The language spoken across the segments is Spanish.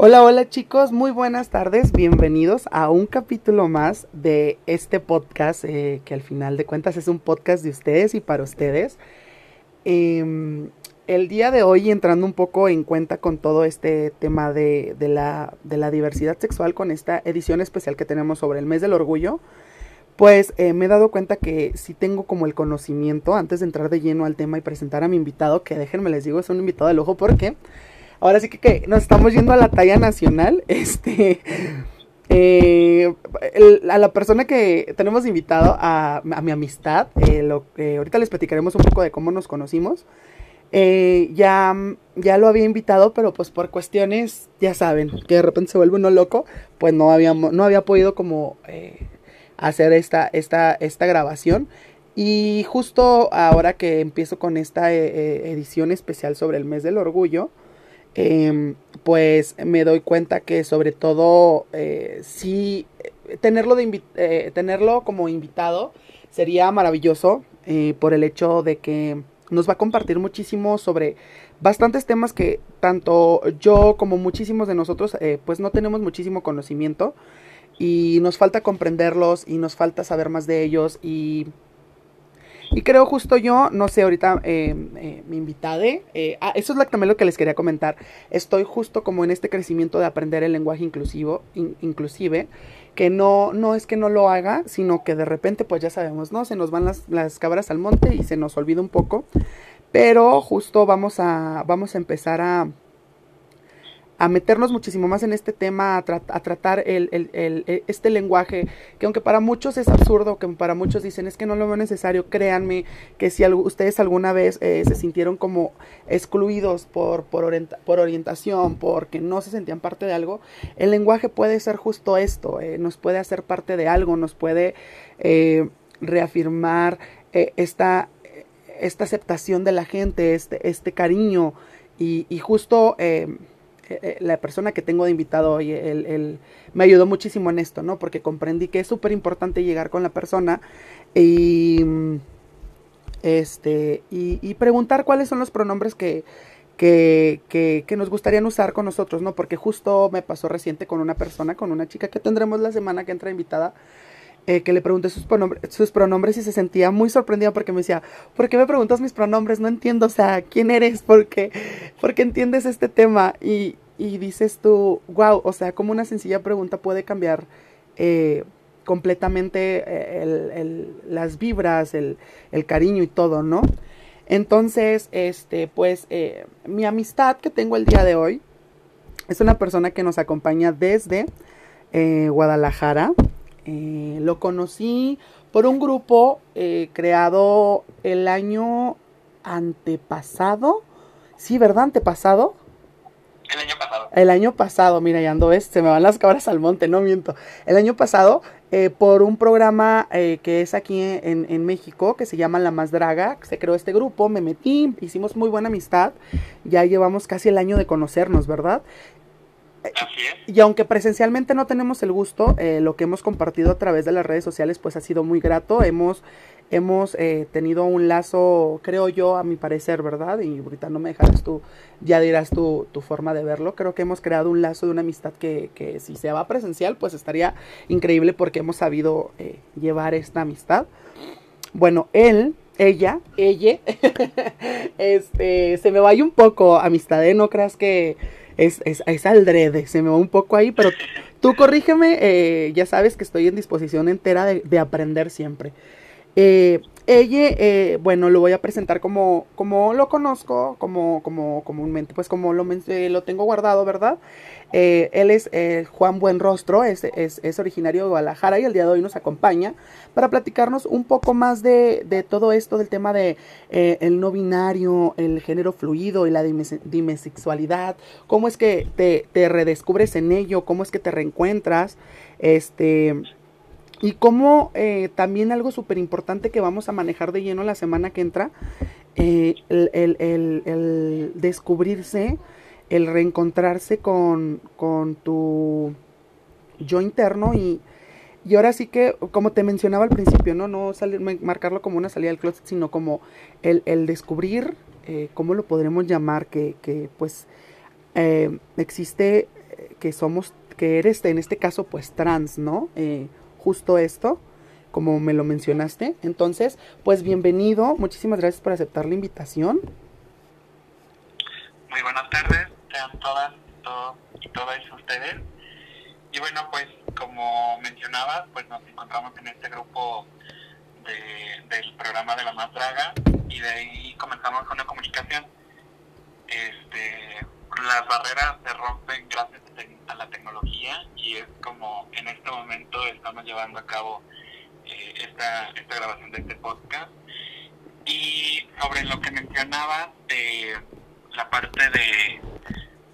Hola, hola chicos, muy buenas tardes, bienvenidos a un capítulo más de este podcast, eh, que al final de cuentas es un podcast de ustedes y para ustedes. Em, el día de hoy, entrando un poco en cuenta con todo este tema de, la, diversidad sexual, con esta edición especial que tenemos sobre el mes del orgullo, pues eh, me he dado cuenta que sí tengo como el conocimiento, antes de entrar de lleno al tema y presentar a mi invitado, que déjenme les digo, es un invitado de lujo porque ahora sí que, nos estamos yendo a la talla nacional. Este. Eh, a la persona que tenemos invitado, a, mi amistad, eh, lo, ahorita les platicaremos un poco de cómo nos conocimos. Eh, ya, ya lo había invitado, pero pues por cuestiones, ya saben, que de repente se vuelve uno loco, pues no, habíamos, no había podido como hacer esta, esta, esta grabación. Y justo ahora que empiezo con esta edición especial sobre el mes del orgullo, Em, pues me doy cuenta que sobre todo eh, sí tenerlo, de eh, tenerlo como invitado sería maravilloso eh, por el hecho de que nos va a compartir muchísimo sobre bastantes temas que tanto yo como muchísimos de nosotros pues no tenemos muchísimo conocimiento y nos falta comprenderlos y nos falta saber más de ellos y y creo justo yo, no sé, ahorita eh, eh, me invitade. Eh, ah, eso es también lo que les quería comentar. Estoy justo como en este crecimiento de aprender el lenguaje inclusivo, inclusive, que no, no es que no lo haga, sino que de repente, pues ya sabemos, ¿no? Se nos van las, las cabras al monte y se nos olvida un poco. Pero justo vamos a, vamos a empezar a, a meternos muchísimo más en este tema, a, tratar el, el, este lenguaje, que aunque para muchos es absurdo, que para muchos dicen es que no lo veo necesario, créanme que si ustedes alguna vez eh, se sintieron como excluidos por, por, orientación, porque no se sentían parte de algo, el lenguaje puede ser justo esto, eh, nos puede hacer parte de algo, nos puede eh, reafirmar esta, esta aceptación de la gente, este, este cariño y justo eh, eh, la persona que tengo de invitado hoy, él, me ayudó muchísimo en esto, ¿no? Porque comprendí que es súper importante llegar con la persona y, este, y, preguntar cuáles son los pronombres que, que, que, que, nos gustarían usar con nosotros, ¿no? Porque justo me pasó reciente con una persona, con una chica que tendremos la semana que entra invitada, eh, que le pregunté sus pronombres, sus pronombres y se sentía muy sorprendida porque me decía, ¿por qué me preguntas mis pronombres? No entiendo, o sea, ¿quién eres? ¿Por qué, ¿Por qué entiendes este tema? Y, y, dices tú, wow, o sea, como una sencilla pregunta puede cambiar eh, completamente eh, el, el, las vibras, el, el, cariño y todo, ¿no? Entonces, este, pues, mi amistad que tengo el día de hoy es una persona que nos acompaña desde Guadalajara. Eh, lo conocí por un grupo eh, creado el año antepasado. Sí, ¿verdad? Antepasado. El año pasado. El año pasado, mira, ya ando, se me van las cabras al monte, no miento. El año pasado, eh, por un programa que es aquí en, en, México, que se llama La Más Draga, se creó este grupo, me metí, hicimos muy buena amistad, ya llevamos casi el año de conocernos, ¿verdad? Y aunque presencialmente no tenemos el gusto, eh, lo que hemos compartido a través de las redes sociales pues ha sido muy grato. Hemos, hemos eh, tenido un lazo, creo yo, a mi parecer, ¿verdad? Y ahorita no me dejarás tú, ya dirás tu, tu forma de verlo. Creo que hemos creado un lazo de una amistad que, si se va presencial pues estaría increíble porque hemos sabido eh, llevar esta amistad. Bueno, él ella, ella, este, se me vaya un poco amistad, ¿eh? No creas que es, es, es aldrede, se me va un poco ahí, pero tú corrígeme, eh, ya sabes que estoy en disposición entera de, de aprender siempre. Eh, ella, eh, bueno, lo voy a presentar como, como lo conozco, como, como comúnmente, pues como lo, eh, lo tengo guardado, ¿verdad? Eh, él es Juan Buenrostro, es, es, es, originario de Guadalajara y el día de hoy nos acompaña para platicarnos un poco más de, de todo esto, del tema de el no binario, el género fluido y la dimesexualidad, cómo es que te, te redescubres en ello, cómo es que te reencuentras, este y como eh, también algo súper importante que vamos a manejar de lleno la semana que entra, eh, el, el, el, descubrirse, el reencontrarse con, con tu yo interno y, y ahora sí que, como te mencionaba al principio, no, no salir, marcarlo como una salida del closet, sino como el, el descubrir, eh, ¿cómo lo podremos llamar? Que, que pues eh, existe que somos, que eres en este caso pues trans, ¿no? Eh, justo esto, como me lo mencionaste. Entonces, pues bienvenido, muchísimas gracias por aceptar la invitación. Muy buenas tardes, sean todas y todas ustedes. Y bueno, pues como mencionabas, pues nos encontramos en este grupo del programa de la más draga y de ahí comenzamos la comunicación. Este, las barreras se rompen gracias a la tecnología y es como en este momento estamos llevando a cabo eh, esta, esta grabación de este podcast. Y sobre lo que mencionabas de la parte de,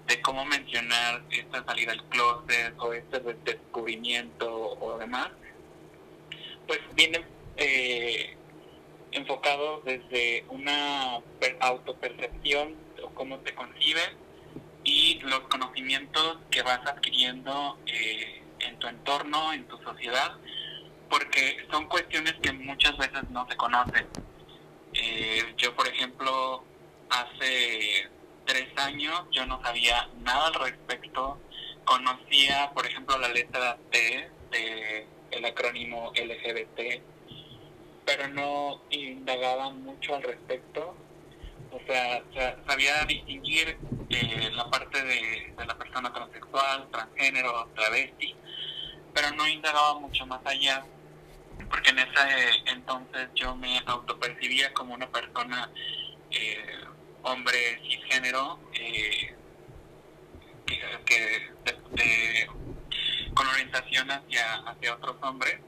de cómo mencionar esta salida del closet o este descubrimiento o demás, pues viene eh, enfocado desde una autopercepción o cómo te concibes y los conocimientos que vas adquiriendo eh, en tu entorno, en tu sociedad, porque son cuestiones que muchas veces no se conocen. Eh, yo, por ejemplo, hace tres años yo no sabía nada al respecto. Conocía, por ejemplo, la letra T de el acrónimo LGBT, pero no indagaba mucho al respecto. O sea, sabía distinguir eh, la parte de, de, la persona transexual, transgénero, travesti, pero no indagaba mucho más allá, porque en ese entonces yo me autopercibía como una persona eh, hombre cisgénero eh, que, con orientación hacia, hacia otros hombres.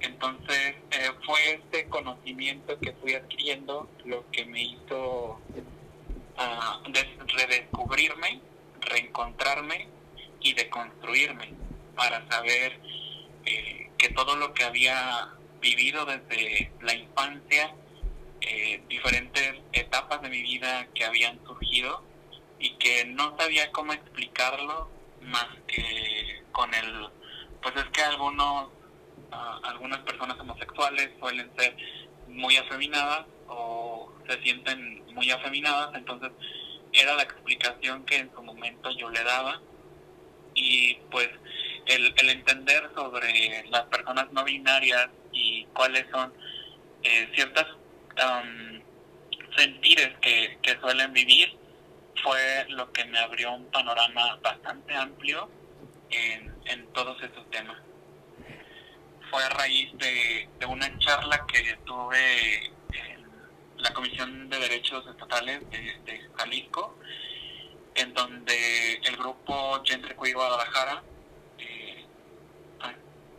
Entonces eh, fue este conocimiento que fui adquiriendo lo que me hizo uh, redescubrirme, reencontrarme y deconstruirme para saber eh, que todo lo que había vivido desde la infancia eh, diferentes etapas de mi vida que habían surgido y que no sabía cómo explicarlo más que con el pues es que algunos uh, algunas personas homosexuales suelen ser muy afeminadas o se sienten muy afeminadas entonces era la explicación que en su momento yo le daba y pues el, el entender sobre las personas no binarias y cuáles son eh, ciertas um, sentires que, que suelen vivir fue lo que me abrió un panorama bastante amplio en, en todos estos temas. Fue a raíz de, una charla que tuve en la Comisión de Derechos Estatales de, Jalisco, en donde el grupo Gendre Queer Guadalajara, eh,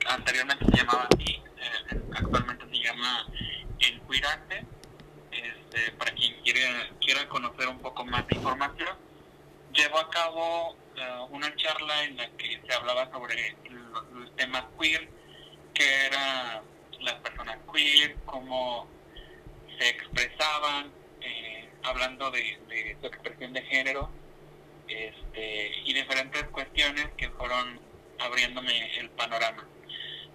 anteriormente se llamaba así, eh, actualmente se llama el Cuidarte, este, para quien quiera, quiera conocer un poco más de información, llevó a cabo uh, una charla en la que se hablaba sobre los temas queer, que eran las personas queer, cómo se expresaban, eh, hablando de, de, su expresión de género, este, y diferentes cuestiones que fueron abriéndome el panorama.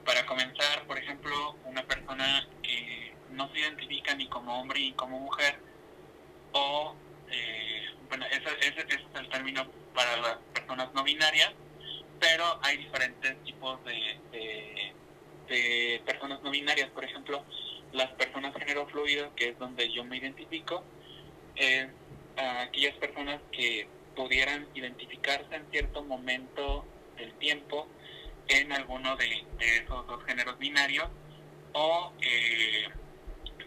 Para comenzar, por ejemplo, una persona que no se identifica ni como hombre ni como mujer, o, eh, bueno, ese, ese, es el término para las personas no binarias, pero hay diferentes tipos de, de personas no binarias, por ejemplo, las personas género fluido, que es donde yo me identifico, es aquellas personas que pudieran identificarse en cierto momento del tiempo en alguno de, de esos dos géneros binarios o eh,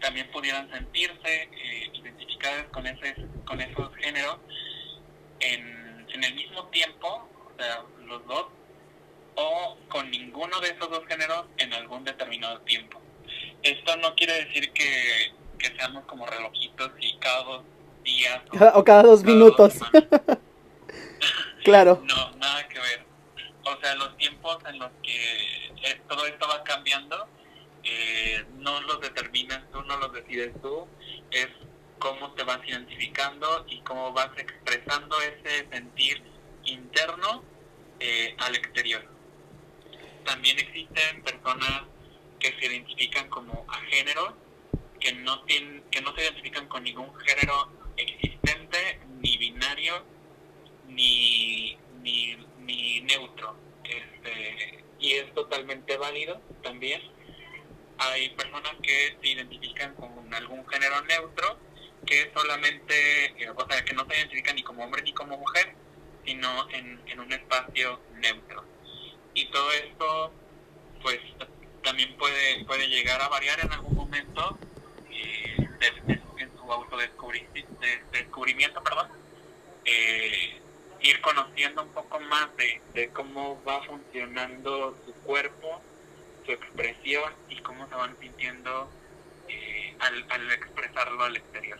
también pudieran sentirse eh, identificadas con ese con esos géneros en, en el mismo tiempo, o sea, los dos, o con ninguno de esos dos géneros en algún determinado tiempo. Esto no quiere decir que, que seamos como relojitos y cada dos días o, o cada dos cada minutos. Dos claro. No, nada que ver. O sea, los tiempos en los que todo esto va cambiando eh, no los determinas tú, no los decides tú, es cómo te vas identificando y cómo vas expresando ese sentir interno eh, al exterior. También existen personas que se identifican como a género, que no, tienen, que no se identifican con ningún género existente, ni binario, ni, ni, ni este, y es totalmente válido también. Hay personas que se identifican con algún género neutro, que solamente, eh, o sea, que no se identifican ni como hombre ni como mujer, sino en, en un espacio neutro. Y todo esto, pues, también puede, puede llegar a variar en algún momento eh, en su autodescubrimiento, perdón, eh, ir conociendo un poco más de, de cómo va funcionando su cuerpo, su expresión y cómo se van sintiendo eh, al, al expresarlo al exterior.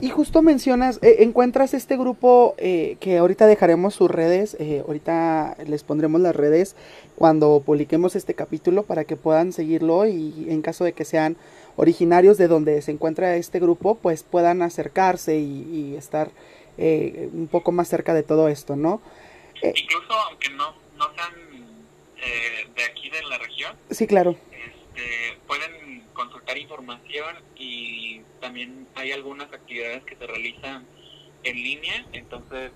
Y justo mencionas, eh, encuentras este grupo eh, que ahorita dejaremos sus redes, eh, ahorita les pondremos las redes cuando publiquemos este capítulo para que puedan seguirlo y en caso de que sean originarios de donde se encuentra este grupo, pues puedan acercarse y, estar un poco más cerca de todo esto, ¿no? Incluso aunque no, no sean de aquí de la región. Sí, claro. Este, pueden consultar información y también hay algunas actividades que se realizan en línea, entonces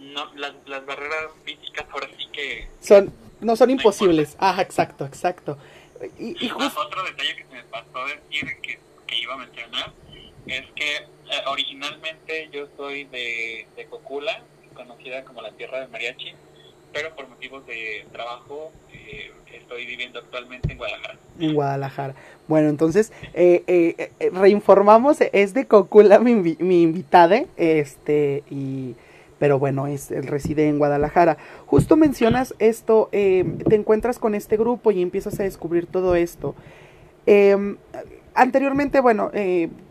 no, las, las barreras físicas ahora sí que... Son, no son imposibles, ah, exacto, exacto. Y, y Otro detalle que se me pasó decir que, que iba a mencionar es que eh, originalmente yo soy de, de Cocula, conocida como la tierra de mariachi, pero por motivos de trabajo eh, estoy viviendo actualmente en Guadalajara. En Guadalajara. Bueno, entonces, eh, eh, eh, reinformamos, es de Cocula mi, mi invitada, este, y, pero bueno, es, él reside en Guadalajara. Justo mencionas esto, te encuentras con este grupo y empiezas a descubrir todo esto. Em, anteriormente, bueno,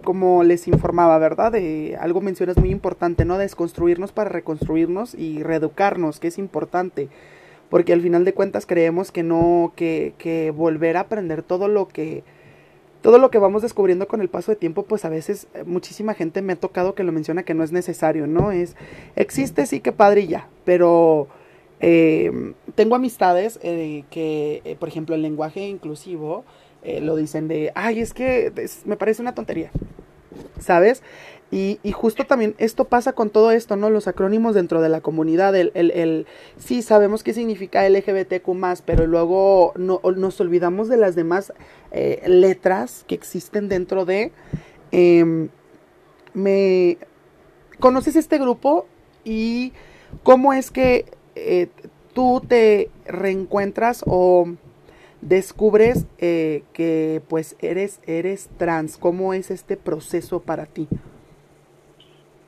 como les informaba, ¿verdad? algo mencionas muy importante, ¿no? Desconstruirnos para reconstruirnos y reeducarnos, que es importante porque al final de cuentas creemos que no, que, que volver a aprender todo lo que, todo lo que vamos descubriendo con el paso de tiempo, pues a veces eh, muchísima gente me ha tocado que lo menciona que no es necesario, ¿no? Es, existe sí que padre ya, pero eh, tengo amistades eh, que, por ejemplo, el lenguaje inclusivo lo dicen de, ay, es que me parece una tontería, ¿sabes? Y, justo también esto pasa con todo esto, ¿no? Los acrónimos dentro de la comunidad, el, el, sí sabemos qué significa LGBTQ pero luego no, nos olvidamos de las demás eh, letras que existen dentro de... Eh, me conoces este grupo y cómo es que eh, tú te reencuentras o descubres eh, que pues eres eres trans. Cómo es este proceso para ti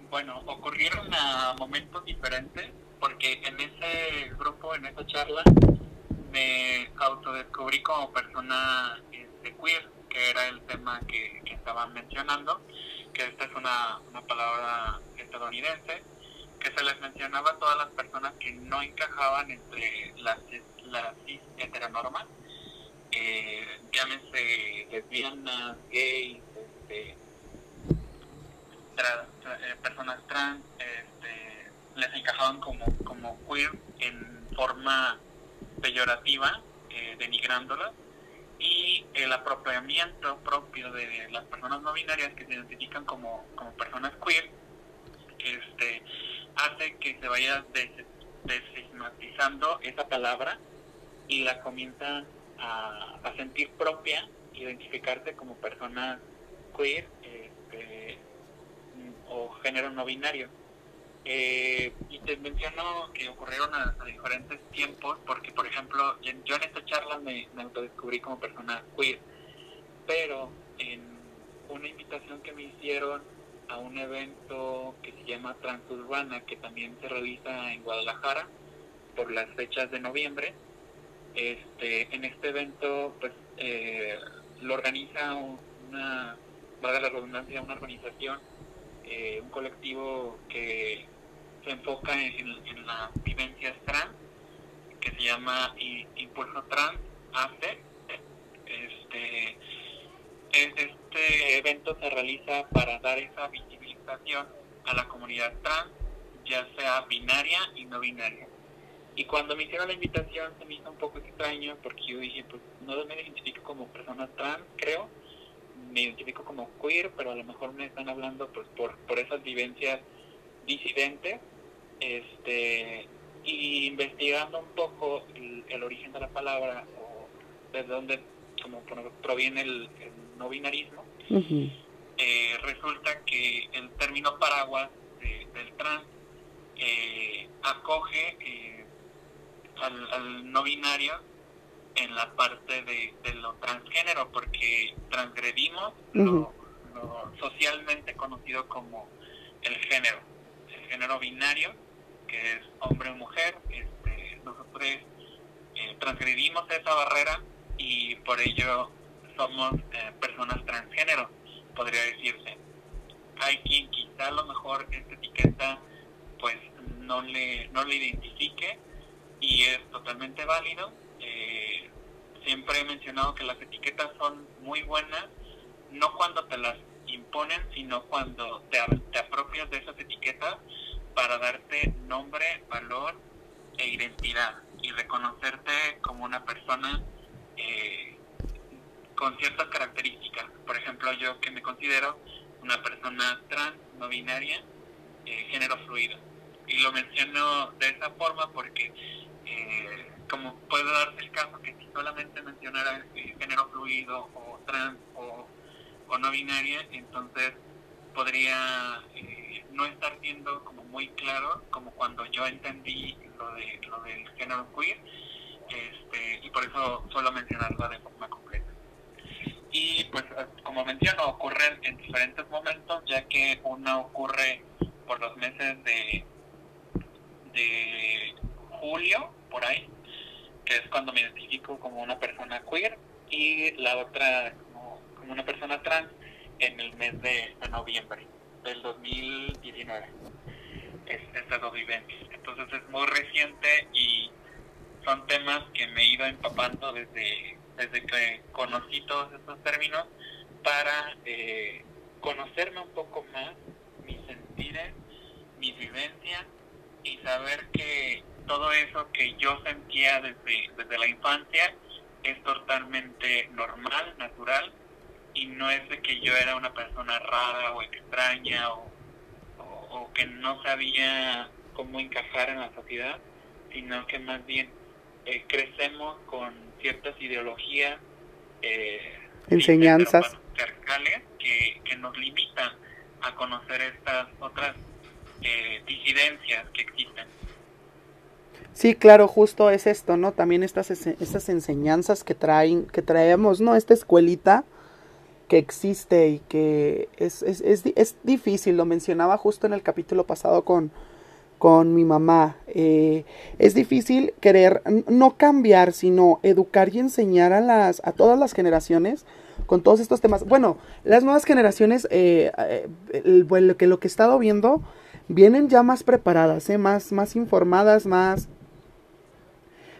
bueno, ocurrieron a momentos diferentes, porque en ese grupo, en esa charla, me autodescubrí como persona este, queer, que era el tema que, que estaban mencionando, que esta es una, una palabra estadounidense, que se les mencionaba a todas las personas que no encajaban entre las la cis heteronorma, eh, llámense lesbianas, gays, este, eh, personas trans este, les encajaban como, como queer en forma peyorativa, eh, denigrándolas, y el apropiamiento propio de las personas no binarias que se identifican como, como personas queer este, hace que se vaya desestigmatizando esa palabra y la comienza a, sentir propia, identificarse como persona queer o género no binario. Eh, y te menciono que ocurrieron a, diferentes tiempos, porque por ejemplo, yo en esta charla me, me autodescubrí como persona queer, pero en una invitación que me hicieron a un evento que se llama Transurbana, que también se realiza en Guadalajara por las fechas de noviembre. Este, en este evento, pues, eh, lo organiza una, valga la redundancia, una organización eh, un colectivo que se enfoca en, las vivencias trans, que se llama Impulso Trans ACE. Este, este evento se realiza para dar esa visibilización a la comunidad trans, ya sea binaria y no binaria. Y cuando me hicieron la invitación se me hizo un poco extraño porque yo dije, pues no me identifico como persona trans, creo, me identifico como queer, pero a lo mejor me están hablando pues por, por esas vivencias disidentes. Este, Y investigando un poco el, origen de la palabra o de dónde como proviene el, no binarismo, eh, resulta que el término paraguas del trans eh, acoge eh, al, no binario en la parte de, lo transgénero, porque transgredimos lo, socialmente conocido como el género, el género binario, que es hombre o mujer. Este, nosotros eh, transgredimos esa barrera y por ello somos eh, personas transgénero, podría decirse. Hay quien quizá a lo mejor esta etiqueta pues no le, no le identifique y es totalmente válido. Eh, siempre he mencionado que las etiquetas son muy buenas, no cuando te las imponen, sino cuando te, apropias de esas etiquetas para darte nombre, valor e identidad y reconocerte como una persona eh, con ciertas características. Por ejemplo, yo que me considero una persona trans, no binaria, eh, género fluido. Y lo menciono de esa forma porque, eh, como puede darse el caso que si solamente mencionara género fluido o trans o, no binaria, entonces podría no estar siendo como muy claro como cuando yo entendí lo, de, lo del género queer este, y por eso suelo mencionarlo de forma completa. Y pues como menciono, ocurren en diferentes momentos, ya que una ocurre por los meses de, de julio, por ahí, que es cuando me identifico como una persona queer, y la otra como, una persona trans en el mes de, noviembre del 2019. Es, estas dos vivencias. Entonces es muy reciente y son temas que me he ido empapando desde, desde que conocí todos estos términos para eh, conocerme un poco más, mis sentires, mi vivencia y saber que todo eso que yo sentía desde, desde la infancia es totalmente normal, natural y no es de que yo era una persona rara o extraña o, o que no sabía cómo encajar en la sociedad, sino que más bien eh, crecemos con ciertas ideologías, eh, enseñanzas que, que nos limitan a conocer estas otras eh, disidencias que existen. Sí, claro, justo es esto, ¿no? También estas, estas enseñanzas que traen, que traemos, ¿no? Esta escuelita que existe y que es, es, es, es difícil, lo mencionaba justo en el capítulo pasado con, con mi mamá. Eh, es difícil querer no cambiar, sino educar y enseñar a las a todas las generaciones con todos estos temas. Bueno, las nuevas generaciones, eh, eh lo, que, lo que he estado viendo, vienen ya más preparadas, eh, más, más informadas, más,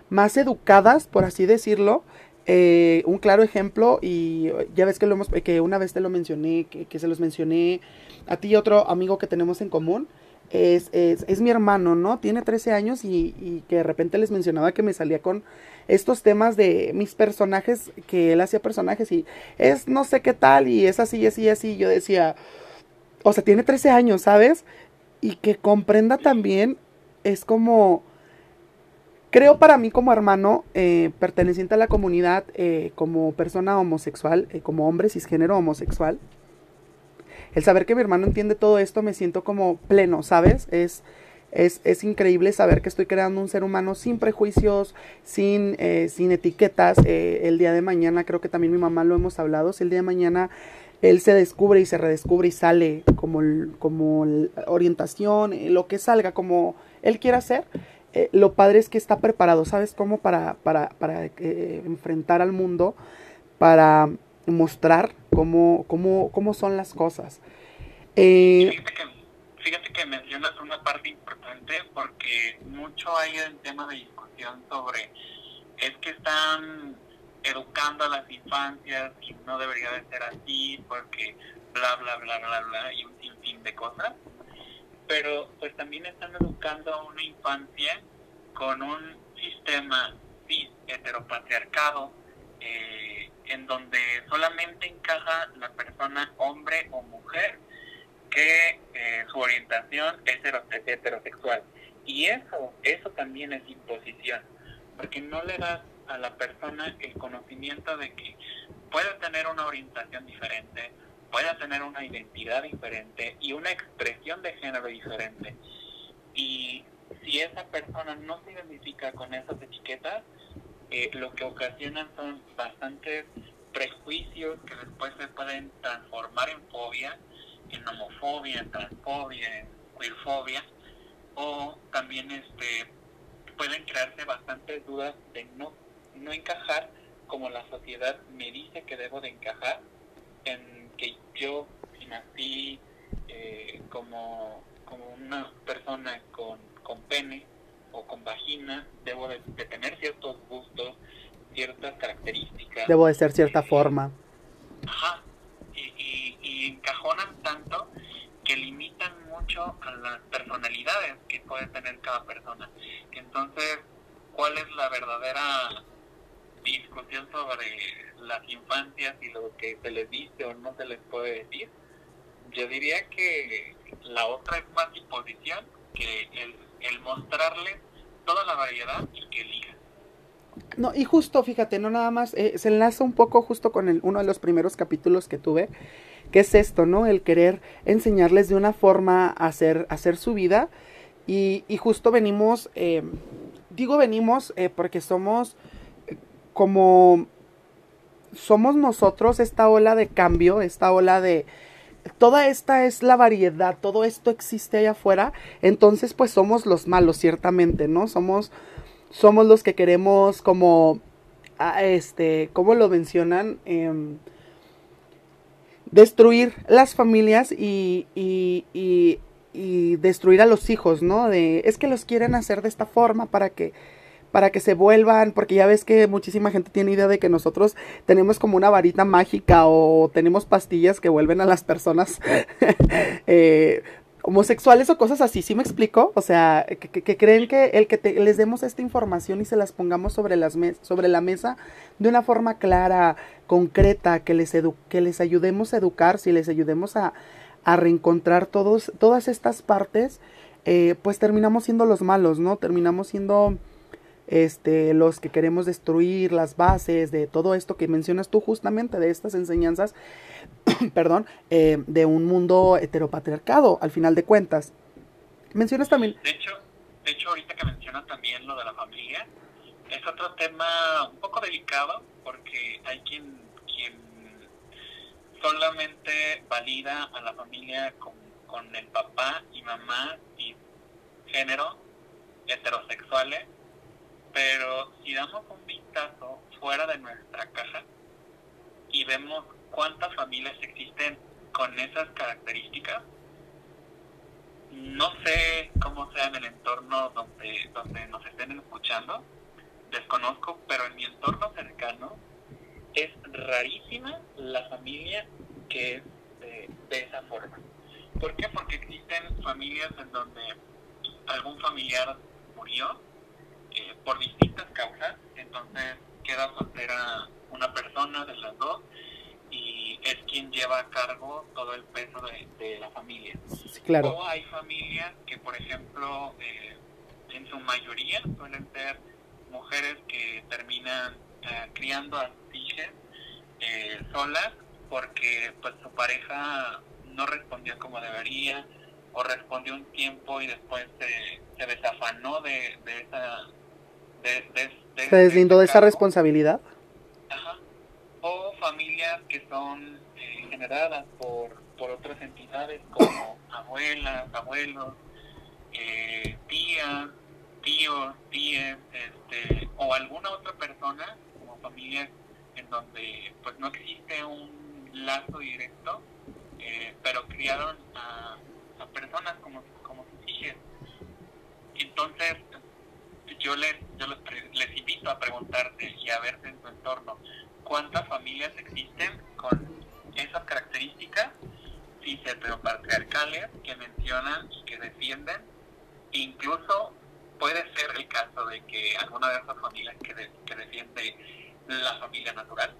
más educadas, por así decirlo. un claro ejemplo, y ya ves que, lo hemos, que una vez te lo mencioné, que, se los mencioné a ti y otro amigo que tenemos en común, es, es, es, mi hermano, ¿no? Tiene 13 años y, y, que de repente les mencionaba que me salía con estos temas de mis personajes, que él hacía personajes y es no sé qué tal y es así, así, así. Yo decía, o sea, tiene 13 años, ¿sabes? Y que comprenda también es como, creo para mí como hermano, eh, perteneciente a la comunidad, eh, como persona homosexual, eh, como hombre cisgénero homosexual, el saber que mi hermano entiende todo esto me siento como pleno, ¿sabes? Es, es, es increíble saber que estoy creando un ser humano sin prejuicios, sin, eh, sin etiquetas. Eh, el día de mañana, creo que también mi mamá lo hemos hablado, si el día de mañana él se descubre y se redescubre y sale como, como orientación, lo que salga, como él quiera hacer, lo padre es que está preparado, ¿sabes? cómo para, para, para enfrentar al mundo, para mostrar cómo, cómo, cómo son las cosas. Eh, fíjate, que, mencionas una parte importante porque mucho hay en tema de discusión sobre es que están educando a las infancias y no debería de ser así porque bla bla bla bla bla y un sinfín de cosas pero pues también están educando a una infancia con un sistema cis heteropatriarcado eh, en donde solamente encaja la persona hombre o mujer que eh, su orientación es heterosexual. Y eso, eso también es imposición, porque no le das a la persona el conocimiento de que puede tener una orientación diferente, puede tener una identidad diferente y una expresión de género diferente. Y si esa persona no se identifica con esas etiquetas, eh, lo que ocasionan son bastantes prejuicios que después se pueden transformar en fobia, en homofobia, en transfobia, en queerfobia, o también este pueden crearse bastantes dudas de no, no encajar como la sociedad me dice que debo de encajar, en que yo nací eh, como, como una persona con, con pene o con vagina, debo de, tener ciertos gustos, ciertas características. Debo de ser cierta forma. Ajá, y, y, encajonan tanto que limitan mucho a las personalidades que puede tener cada persona. Entonces, ¿cuál es la verdadera discusión sobre las infancias y lo que se les dice o no se les puede decir? Yo diría que la otra es más imposición que el, el mostrarles toda la variedad y que elijan. No, y justo, fíjate, no nada más, eh, se enlaza un poco justo con el, uno de los primeros capítulos que tuve, que es esto, ¿no? El querer enseñarles de una forma a hacer, hacer su vida. Y, y justo venimos, eh, digo venimos eh, porque somos como, somos nosotros esta ola de cambio, esta ola de, toda esta es la variedad, todo esto existe allá afuera, entonces pues somos los malos, ciertamente, ¿no? Somos somos los que queremos como, ah, este, ¿cómo lo mencionan? Em, destruir las familias y, y, y, y, destruir a los hijos, ¿no? De, es que los quieren hacer de esta forma para que para que se vuelvan, porque ya ves que muchísima gente tiene idea de que nosotros tenemos como una varita mágica o tenemos pastillas que vuelven a las personas eh, homosexuales o cosas así, ¿sí me explico? O sea, que, creen que el que les demos esta información y se las pongamos sobre, las sobre la mesa de una forma clara, concreta, que les, que les ayudemos a educar, si les ayudemos a, a reencontrar todos, todas estas partes, eh, pues terminamos siendo los malos, ¿no? Terminamos siendo este, los que queremos destruir las bases de todo esto que mencionas tú justamente, de estas enseñanzas, perdón, eh, de un mundo heteropatriarcado, al final de cuentas. Mencionas también... De hecho, de hecho, ahorita que mencionas también lo de la familia, es otro tema un poco delicado, porque hay quien, quien solamente valida a la familia con, con el papá y mamá y género heterosexuales pero si damos un vistazo fuera de nuestra caja y vemos cuántas familias existen con esas características, no sé cómo sea en el entorno donde, donde nos estén escuchando, desconozco, pero en mi entorno cercano es rarísima la familia que es de, de esa forma. ¿Por qué? Porque existen familias en donde algún familiar murió eh, por distintas causas, entonces queda soltera una persona de las dos y es quien lleva a cargo todo el peso de, la familia. claro. O hay familias que, por ejemplo, eh, en su mayoría suelen ser mujeres que terminan eh, criando a sus hijas solas porque pues su pareja no respondía como debería o respondió un tiempo y después se, se desafanó de, de esa ¿Se deslindó de esa responsabilidad? Ajá. O familias que son eh, generadas por, por otras entidades como abuelas, abuelos, eh, tías, tíos, tías, este, o alguna otra persona, como familias en donde pues no existe un lazo directo, eh, pero criaron a, a personas como, como sus hijas. Entonces, yo les, yo les, invito a preguntarte y a verse en tu entorno cuántas familias existen con esas características cis-heteropatriarcales que mencionan que defienden. Incluso puede ser el caso de que alguna de esas familias que, que defiende la familia natural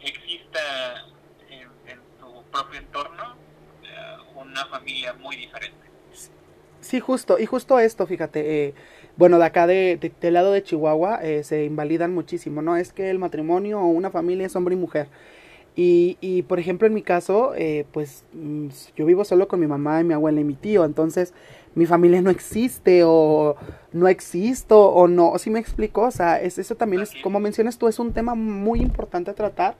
exista en, su propio entorno eh, una familia muy diferente. Sí, justo, y justo esto, fíjate, eh, bueno, de acá de, del lado de Chihuahua eh, se invalidan muchísimo, ¿no? Es que el matrimonio o una familia es hombre y mujer. Y, y por ejemplo, en mi caso, eh, pues mm, yo vivo solo con mi mamá y mi abuela y mi tío, entonces mi familia no existe o no existo o no, si me explico, o sea, es, eso también es, como mencionas tú, es un tema muy importante a tratar,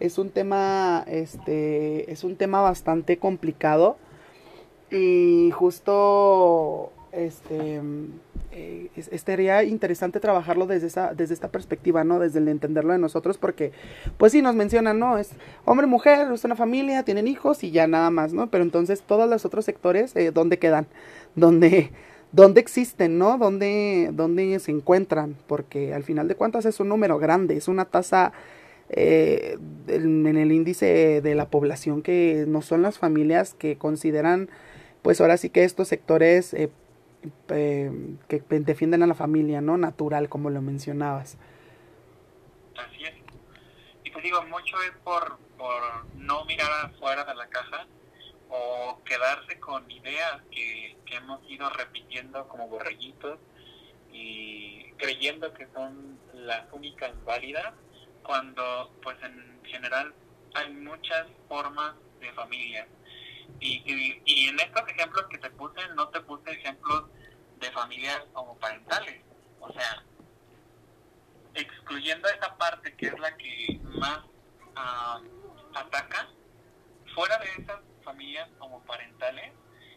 es un tema, este, es un tema bastante complicado y justo, este, eh, estaría interesante trabajarlo desde esa, desde esta perspectiva, ¿no? Desde el entenderlo de nosotros, porque, pues sí, nos mencionan, ¿no? Es hombre, mujer, es una familia, tienen hijos y ya nada más, ¿no? Pero entonces todos los otros sectores, eh, ¿dónde quedan? ¿Dónde, dónde existen, ¿no? ¿Dónde, ¿Dónde se encuentran? Porque al final de cuentas es un número grande, es una tasa eh, en el índice de la población que no son las familias que consideran, pues ahora sí que estos sectores eh, eh, que defienden a la familia, ¿no? Natural, como lo mencionabas. Así es. Y pues digo, mucho es por, por no mirar afuera de la caja o quedarse con ideas que, que hemos ido repitiendo como borreguitos y creyendo que son las únicas válidas cuando pues en general hay muchas formas de familia y, y, y, en estos ejemplos que te puse no te puse ejemplos de familias homoparentales. O sea, excluyendo esa parte que es la que más uh, ataca, fuera de esas familias homoparentales,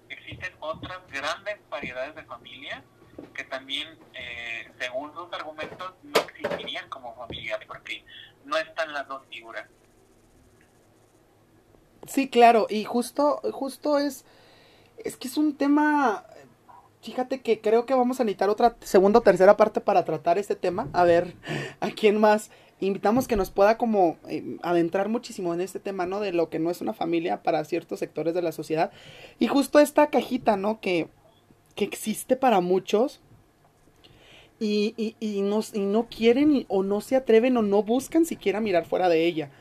existen otras grandes variedades de familias que también, eh, según sus argumentos, no existirían como familias porque no están las dos figuras. Sí, claro, y justo, justo es, es que es un tema Fíjate que creo que vamos a necesitar otra segunda o tercera parte para tratar este tema. A ver, ¿a quién más? Invitamos que nos pueda como eh, adentrar muchísimo en este tema, ¿no? De lo que no es una familia para ciertos sectores de la sociedad. Y justo esta cajita, ¿no? Que, que existe para muchos. Y, y, y, no, y no quieren o no se atreven o no buscan siquiera mirar fuera de ella.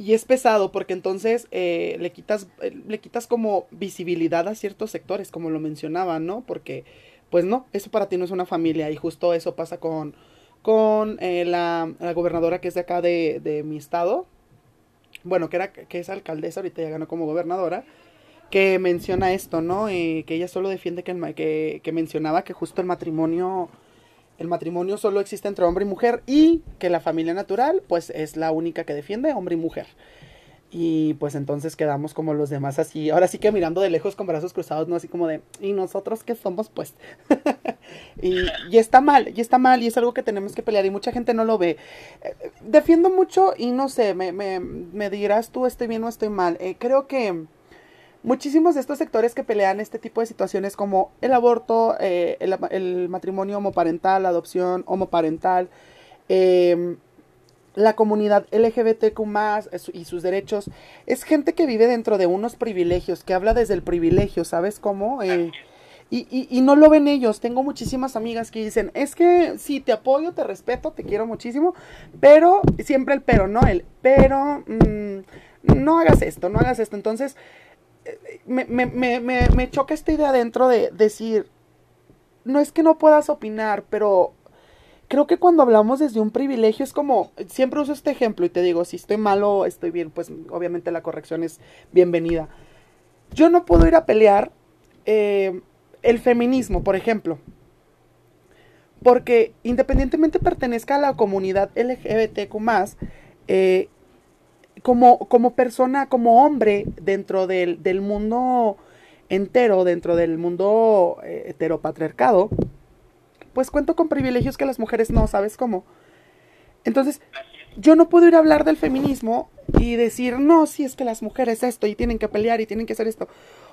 Y es pesado porque entonces eh, le, quitas, eh, le quitas como visibilidad a ciertos sectores, como lo mencionaba, ¿no? Porque, pues no, eso para ti no es una familia y justo eso pasa con, con eh, la, la, gobernadora que es de acá de, de mi estado, bueno, que, era, que es alcaldesa, ahorita ya ganó como gobernadora, que menciona esto, ¿no? que ella solo defiende que, el, que, que mencionaba que justo el matrimonio el matrimonio solo existe entre hombre y mujer y que la familia natural pues es la única que defiende hombre y mujer. Y pues entonces quedamos como los demás así, ahora sí que mirando de lejos con brazos cruzados, no así como de, ¿y nosotros qué somos? Pues. y, está mal, y está mal, y es algo que tenemos que pelear, y mucha gente no lo ve. Eh, defiendo mucho, y no sé, me, me, me dirás tú, estoy bien o estoy mal. Eh, creo que muchísimos de estos sectores que pelean este tipo de situaciones como el aborto, eh, el, el, matrimonio homoparental, la adopción homoparental, eh, la comunidad LGBTQ y sus derechos, es gente que vive dentro de unos privilegios, que habla desde el privilegio, ¿sabes cómo? Eh, y, y, y, no lo ven ellos. Tengo muchísimas amigas que dicen, es que sí, te apoyo, te respeto, te quiero muchísimo, pero, siempre el pero, ¿no? El pero, mmm, no hagas esto, no hagas esto. Entonces, me, me, me, me, choca esta idea dentro de decir, no es que no puedas opinar, pero creo que cuando hablamos desde un privilegio es como, siempre uso este ejemplo y te digo, si estoy mal o estoy bien, pues obviamente la corrección es bienvenida. Yo no puedo ir a pelear eh, el feminismo, por ejemplo, porque independientemente pertenezca a la comunidad LGBTQ, eh, como, como persona, como hombre dentro del, del mundo entero, dentro del mundo eh, heteropatriarcado, pues cuento con privilegios que las mujeres no, ¿sabes cómo? Entonces, yo no puedo ir a hablar del feminismo y decir, no, si es que las mujeres esto y tienen que pelear y tienen que hacer esto.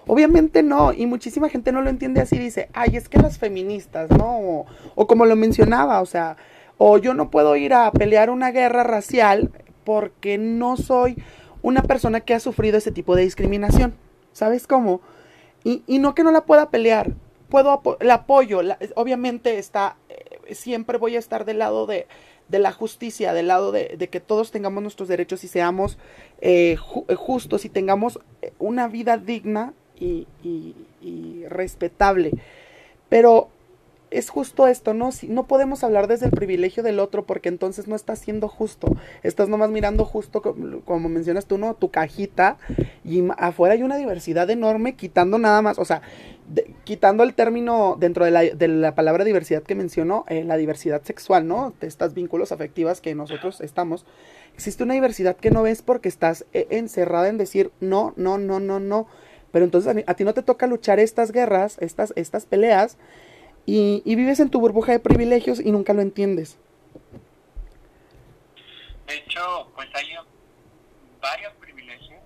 Obviamente no, y muchísima gente no lo entiende así, dice, ay, es que las feministas, ¿no? O, o como lo mencionaba, o sea, o yo no puedo ir a pelear una guerra racial porque no soy una persona que ha sufrido ese tipo de discriminación. ¿Sabes cómo? Y, y no que no la pueda pelear. Puedo la apoyo. Obviamente está. Eh, siempre voy a estar del lado de, de la justicia, del lado de, de, que todos tengamos nuestros derechos y seamos eh, ju justos y tengamos una vida digna y, y respetable. Pero es justo esto, ¿no? Si, no podemos hablar desde el privilegio del otro porque entonces no estás siendo justo. Estás nomás mirando justo, como, mencionas tú, ¿no? Tu cajita y afuera hay una diversidad enorme quitando nada más, o sea, quitando el término dentro de la, de la palabra diversidad que mencionó, eh, la diversidad sexual, ¿no? De estas vínculos afectivas que nosotros estamos. Existe una diversidad que no ves porque estás eh, encerrada en decir no, no, no, no, no. Pero entonces a, a ti no te toca luchar estas guerras, estas, estas peleas y, vives en tu burbuja de privilegios y nunca lo entiendes. De hecho, pues hay varios privilegios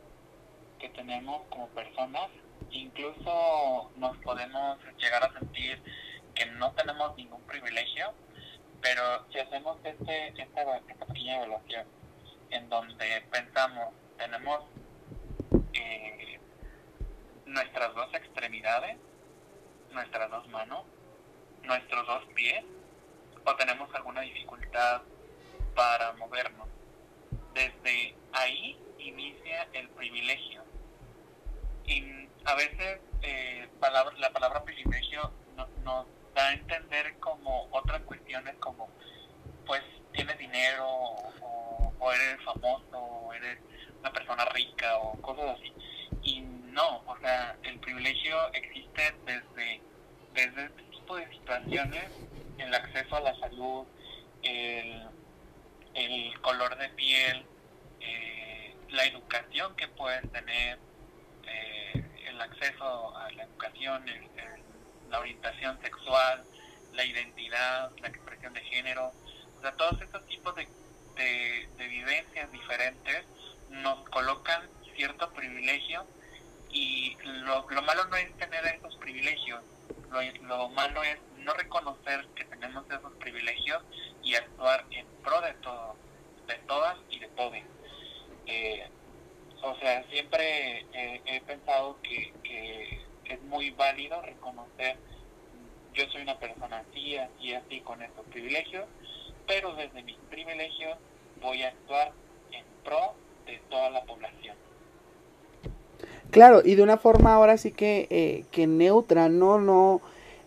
que tenemos como personas. Incluso nos podemos llegar a sentir que no tenemos ningún privilegio, pero si hacemos este, esta, esta pequeña evaluación en donde pensamos, tenemos eh, nuestras dos extremidades, nuestras dos manos, nuestros dos pies o tenemos alguna dificultad para movernos. Desde ahí inicia el privilegio. Y a veces eh, la palabra privilegio nos da a entender como otras cuestiones como pues tienes dinero o, o, eres famoso o eres una persona rica o cosas así. Y no, o sea, el privilegio existe desde, desde de situaciones, el acceso a la salud, el, color de piel, eh, la educación que pueden tener, eh, el acceso a la educación, la orientación sexual, la identidad, la expresión de género, o sea, todos estos tipos de, de vivencias diferentes nos colocan cierto privilegio y lo, lo malo no es tener esos privilegios, lo, malo es no reconocer que tenemos esos privilegios y actuar en pro de todo, de todas y de todos. Eh, o sea, siempre he pensado que, es muy válido reconocer yo soy una persona así, así, así, con estos privilegios, pero desde mis privilegios voy a actuar en pro de toda la población. Claro, y de una forma ahora sí que, eh, que neutra, no, no,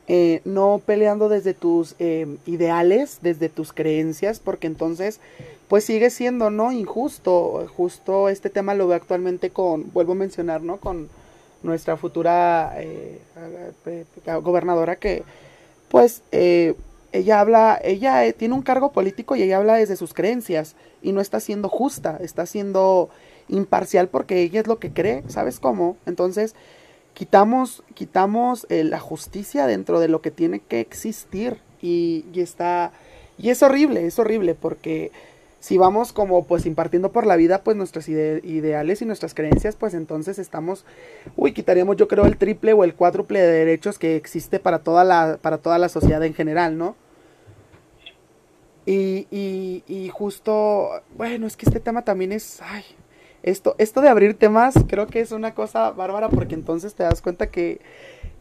eh, no peleando desde tus eh, ideales, desde tus creencias, porque entonces, pues sigue siendo, ¿no? Injusto. Justo este tema lo veo actualmente con, vuelvo a mencionar, ¿no? Con nuestra futura gobernadora que, pues, ella habla, ella tiene un cargo político y ella habla desde sus creencias y no está siendo justa, está siendo imparcial porque ella es lo que cree, ¿sabes cómo? Entonces, quitamos, quitamos eh, la justicia dentro de lo que tiene que existir y, está, y es horrible, es horrible porque si vamos como pues impartiendo por la vida pues nuestros ideales y nuestras creencias pues entonces estamos, uy, quitaríamos yo creo el triple o el cuádruple de derechos que existe para toda la, para toda la sociedad en general, ¿no? Y, y, y justo, bueno, es que este tema también es, ay, esto, esto de abrir temas creo que es una cosa bárbara porque entonces te das cuenta que,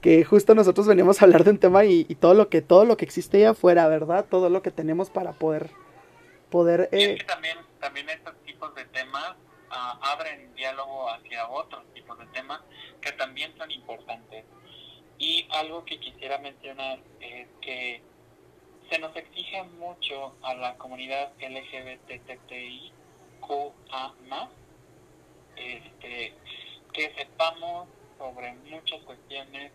que justo nosotros veníamos a hablar de un tema y, todo lo que todo lo que existe allá afuera, ¿verdad? Todo lo que tenemos para poder poder eh... que también también estos tipos de temas uh, abren diálogo hacia otros tipos de temas que también son importantes. Y algo que quisiera mencionar es que se nos exige mucho a la comunidad LGBTTIQA+, este, que sepamos sobre muchas cuestiones,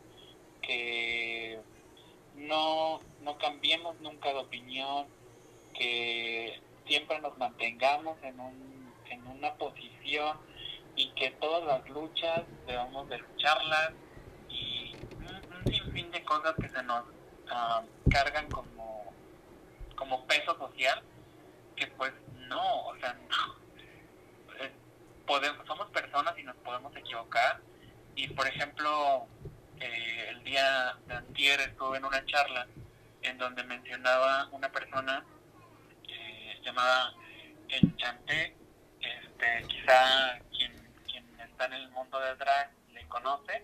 que no, no cambiemos nunca de opinión, que siempre nos mantengamos en, un, en una posición y que todas las luchas debamos de lucharlas y un, sinfín de cosas que se nos ah, cargan como, como peso social que pues no, o sea, no, somos personas y nos podemos equivocar. Y por ejemplo, eh, el día de antier estuve en una charla en donde mencionaba una persona eh, llamada Enchanté, este, quizá quien, quien está en el mundo de drag le conoce,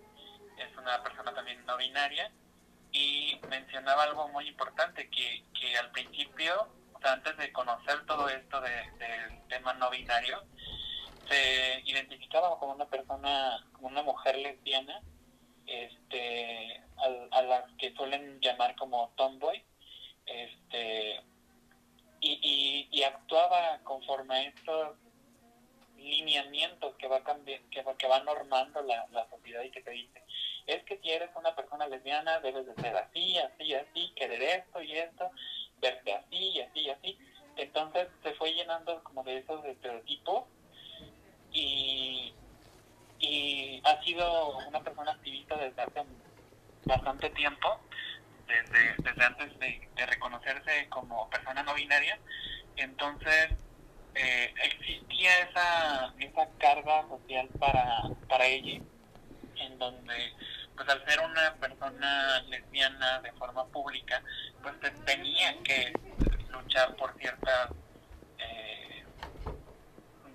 es una persona también no binaria, y mencionaba algo muy importante, que, que al principio, antes de conocer todo esto del tema no binario, se identificaba como una persona, como una mujer lesbiana este, a, las que suelen llamar como tomboy, este, y, y, actuaba conforme a estos lineamientos que va que va, que va normando la, la sociedad y que te dice, es que si eres una persona lesbiana debes de ser así, así, así, querer esto y esto, verte así y así y así. Entonces se fue llenando como de esos estereotipos y, y ha sido una persona activista desde hace bastante tiempo desde, desde antes de, reconocerse como persona no binaria. Entonces, eh, existía esa, esa carga social para, para ella, en donde, pues al ser una persona lesbiana de forma pública, pues tenía que luchar por ciertas eh,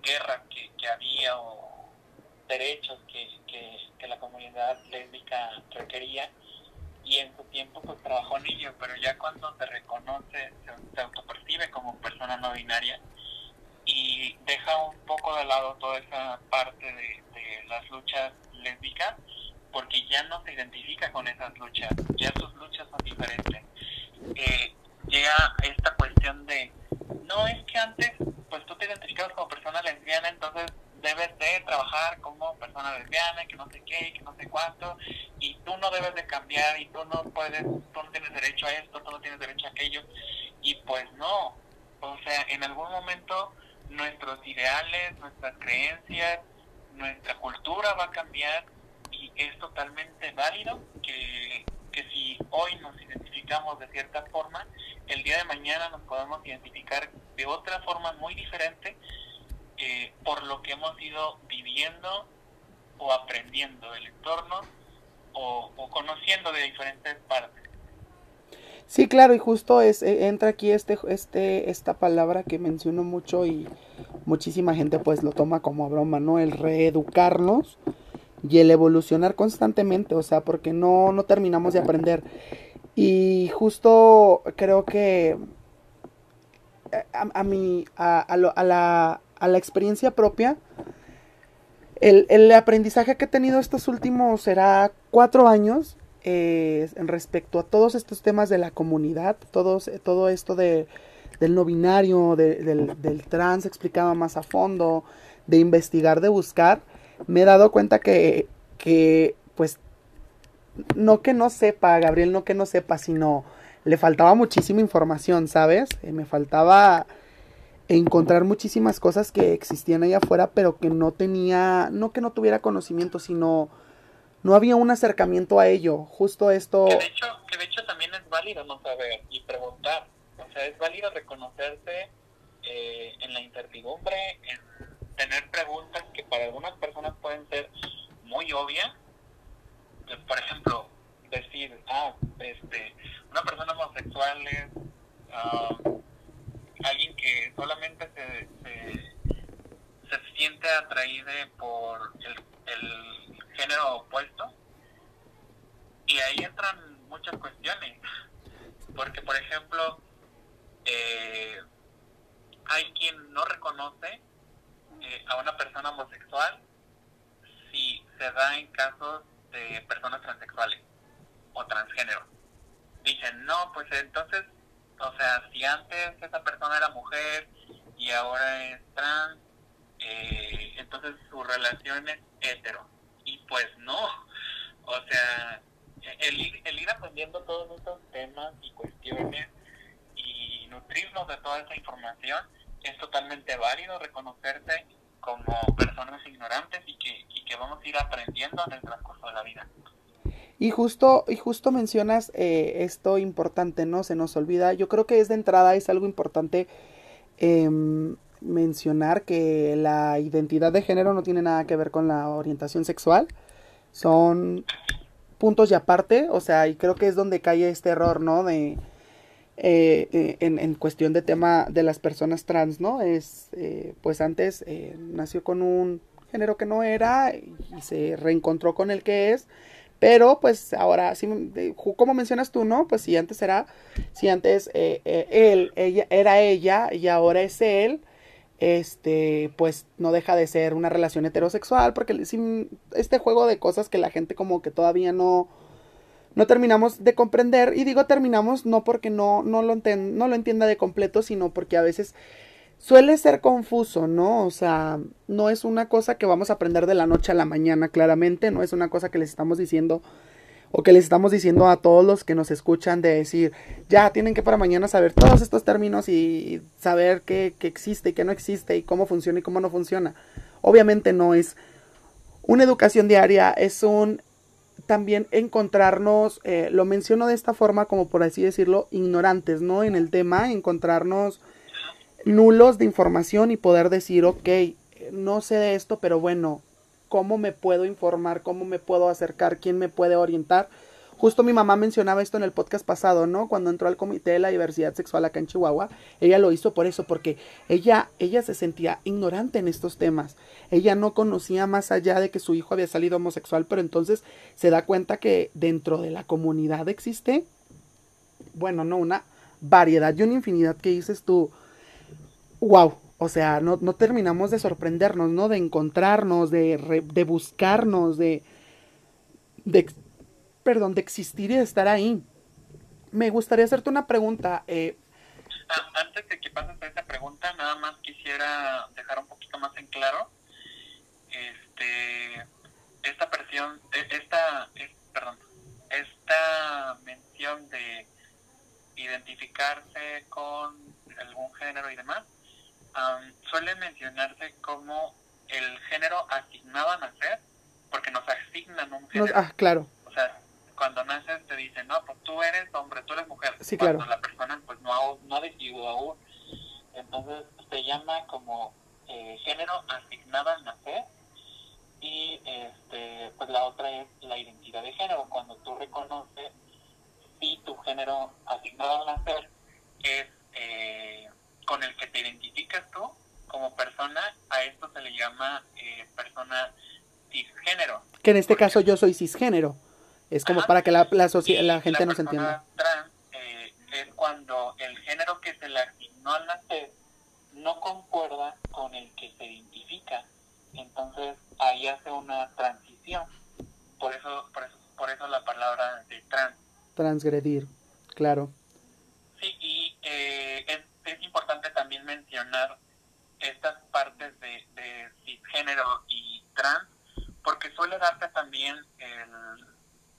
guerras había o derechos que, que, la comunidad lésbica requería y en su tiempo pues trabajó en ello, pero ya cuando se reconoce, se, autopercibe como persona no binaria y deja un poco de lado toda esa parte de, las luchas lésbicas porque ya no se identifica con esas luchas, ya sus luchas son diferentes. Eh, llega esta cuestión de, no es que antes pues tú te identificabas como persona lesbiana, entonces debes de trabajar como persona lesbiana, que no sé qué, que no sé cuánto, y tú no debes de cambiar, y tú no puedes, tú no tienes derecho a esto, tú no tienes derecho a aquello, y pues no, o sea, en algún momento nuestros ideales, nuestras creencias, nuestra cultura va a cambiar, y es totalmente válido que, que si hoy nos identificamos de cierta forma, el día de mañana nos podemos identificar de otra forma muy diferente, eh, por lo que hemos ido viviendo o aprendiendo del entorno o, conociendo de diferentes partes. Sí, claro, y justo es, eh, entra aquí este, este, esta palabra que menciono mucho y muchísima gente pues lo toma como broma, ¿no? El reeducarnos y el evolucionar constantemente, o sea, porque no, no terminamos de aprender. Y justo creo que a, mi, a, a, a la, a la experiencia propia, el, el, aprendizaje que he tenido estos últimos será cuatro años eh, respecto a todos estos temas de la comunidad, todos, todo esto de, del no binario, del, del, trans explicado más a fondo, de investigar, de buscar, me he dado cuenta que, que pues, no que no sepa, Gabriel, no que no sepa, sino le faltaba muchísima información, ¿sabes? Eh, me faltaba encontrar muchísimas cosas que existían allá afuera, pero que no tenía, no que no tuviera conocimiento, sino no había un acercamiento a ello. Justo esto. Que de hecho, también es válido no saber y preguntar. O sea, es válido reconocerse eh, en la incertidumbre, en tener preguntas que para algunas personas pueden ser muy obvias. Por ejemplo, decir, ah, este, una persona homosexual es. Ah, alguien que solamente se, se, siente atraída por el, el, género opuesto. Y ahí entran muchas cuestiones. Porque, por ejemplo, eh, hay quien no reconoce eh, a una persona homosexual si se da en casos de personas transexuales o transgénero. Dicen, no, pues entonces o sea, si antes esa persona era mujer y ahora es trans, eh, entonces su relación es hetero. Y pues no. O sea, el ir, el ir aprendiendo todos estos temas y cuestiones y nutrirnos de toda esa información es totalmente válido reconocerse como personas ignorantes y que, y que vamos a ir aprendiendo en el transcurso de la vida. Y justo, y justo mencionas eh, esto importante, ¿no? Se nos olvida. Yo creo que es de entrada, es algo importante em, mencionar que la identidad de género no tiene nada que ver con la orientación sexual. Son puntos y aparte, o sea, y creo que es donde cae este error, ¿no? De, eh, eh, en, en, cuestión de tema de las personas trans, ¿no? Es, pues antes nació con un género que no era y se reencontró con el que es pero pues ahora, sí, como mencionas tú, ¿no? Pues si antes era, si antes eh, eh, él, ella, era ella y ahora es él, este, pues no deja de ser una relación heterosexual, porque sin este juego de cosas que la gente como que todavía no, no terminamos de comprender, y digo terminamos no porque no, no, lo, no lo entienda de completo, sino porque a veces suele ser confuso, ¿no? O sea, no es una cosa que vamos a aprender de la noche a la mañana, claramente, no es una cosa que les estamos diciendo o que les estamos diciendo a todos los que nos escuchan de decir, ya tienen que para mañana saber todos estos términos y saber qué, existe y qué no existe y cómo funciona y cómo no funciona. Obviamente no es una educación diaria, es un también encontrarnos, eh, lo menciono de esta forma como por así decirlo, ignorantes, ¿no? En el tema, encontrarnos nulos de información y poder decir, ok, no sé de esto, pero bueno, cómo me puedo informar, cómo me puedo acercar, quién me puede orientar. Justo mi mamá mencionaba esto en el podcast pasado, ¿no? Cuando entró al Comité de la Diversidad Sexual acá en Chihuahua, ella lo hizo por eso, porque ella, ella se sentía ignorante en estos temas. Ella no conocía más allá de que su hijo había salido homosexual, pero entonces se da cuenta que dentro de la comunidad existe, bueno, no, una variedad y una infinidad que dices tú, wow, o sea, no, no terminamos de sorprendernos, ¿no? De encontrarnos, de, de buscarnos, de, de, perdón, de existir y de estar ahí. Me gustaría hacerte una pregunta. Eh, antes de que pases a esa pregunta, nada más quisiera dejar un poquito más en claro este, esta presión, e, esta, perdón, esta mención de identificarse con algún género y demás suele mencionarse como el género asignado a nacer, porque nos asignan un género. ah, claro. O sea, cuando naces te dicen, no, pues tú eres hombre, tú eres mujer. Sí, cuando claro. la persona pues no ha, no ha decidido aún. Entonces se llama como eh, género asignado al nacer y este pues la otra es la identidad de género, cuando tú reconoces si tu género asignado al nacer es eh, con el que te identificas tú como persona, a esto se le llama eh, persona cisgénero. Que en este caso yo soy cisgénero. Es como para que la, la, la gente nos entienda. Trans eh, es cuando el género que se le asignó al nacer no concuerda con el que se identifica. Entonces ahí hace una transición. Por eso, por eso, por eso la palabra de trans. Transgredir, claro. Sí, y eh, es es importante también mencionar estas partes de, cisgénero y trans, porque suele darse también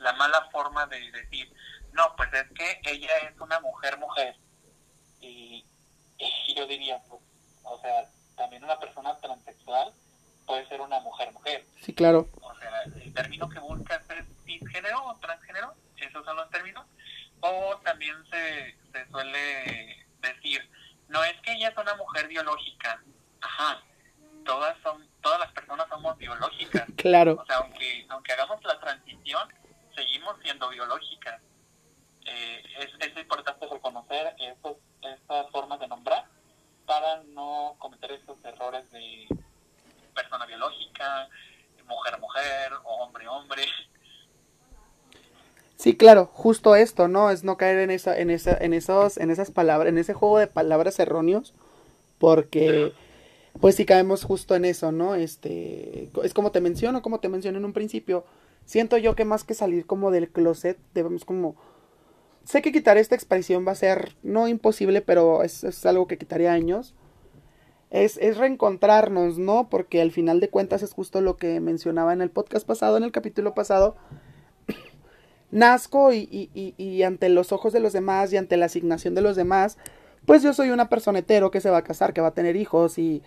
la mala forma de decir, no, pues es que ella es una mujer mujer. Y, yo diría, pues, o sea, también una persona transexual puede ser una mujer mujer. Sí, claro. O sea, el término que busca es cisgénero o transgénero, esos son los términos. O también se, se suele decir, no es que ella es una mujer biológica, ajá, todas son, todas las personas somos biológicas. Claro. O sea, aunque, aunque hagamos la transición, siendo biológicas. Eh, es, es, importante reconocer estos, estas formas de nombrar para no cometer estos errores de persona biológica, mujer mujer o hombre hombre. Sí, claro, justo esto, ¿no? Es no caer en esa, en esa, en esos, en esas palabras, en ese juego de palabras erróneos, porque, pues si caemos justo en eso, ¿no? Este, es como te menciono, como te mencioné en un principio, siento yo que más que salir como del closet, debemos como, sé que quitar esta expresión va a ser, no imposible, pero es, es algo que quitaría años, es, es reencontrarnos, ¿no? Porque al final de cuentas es justo lo que mencionaba en el podcast pasado, en el capítulo pasado, nazco y, ante los ojos de los demás y ante la asignación de los demás, pues yo soy una persona hetero que se va a casar, que va a tener hijos y,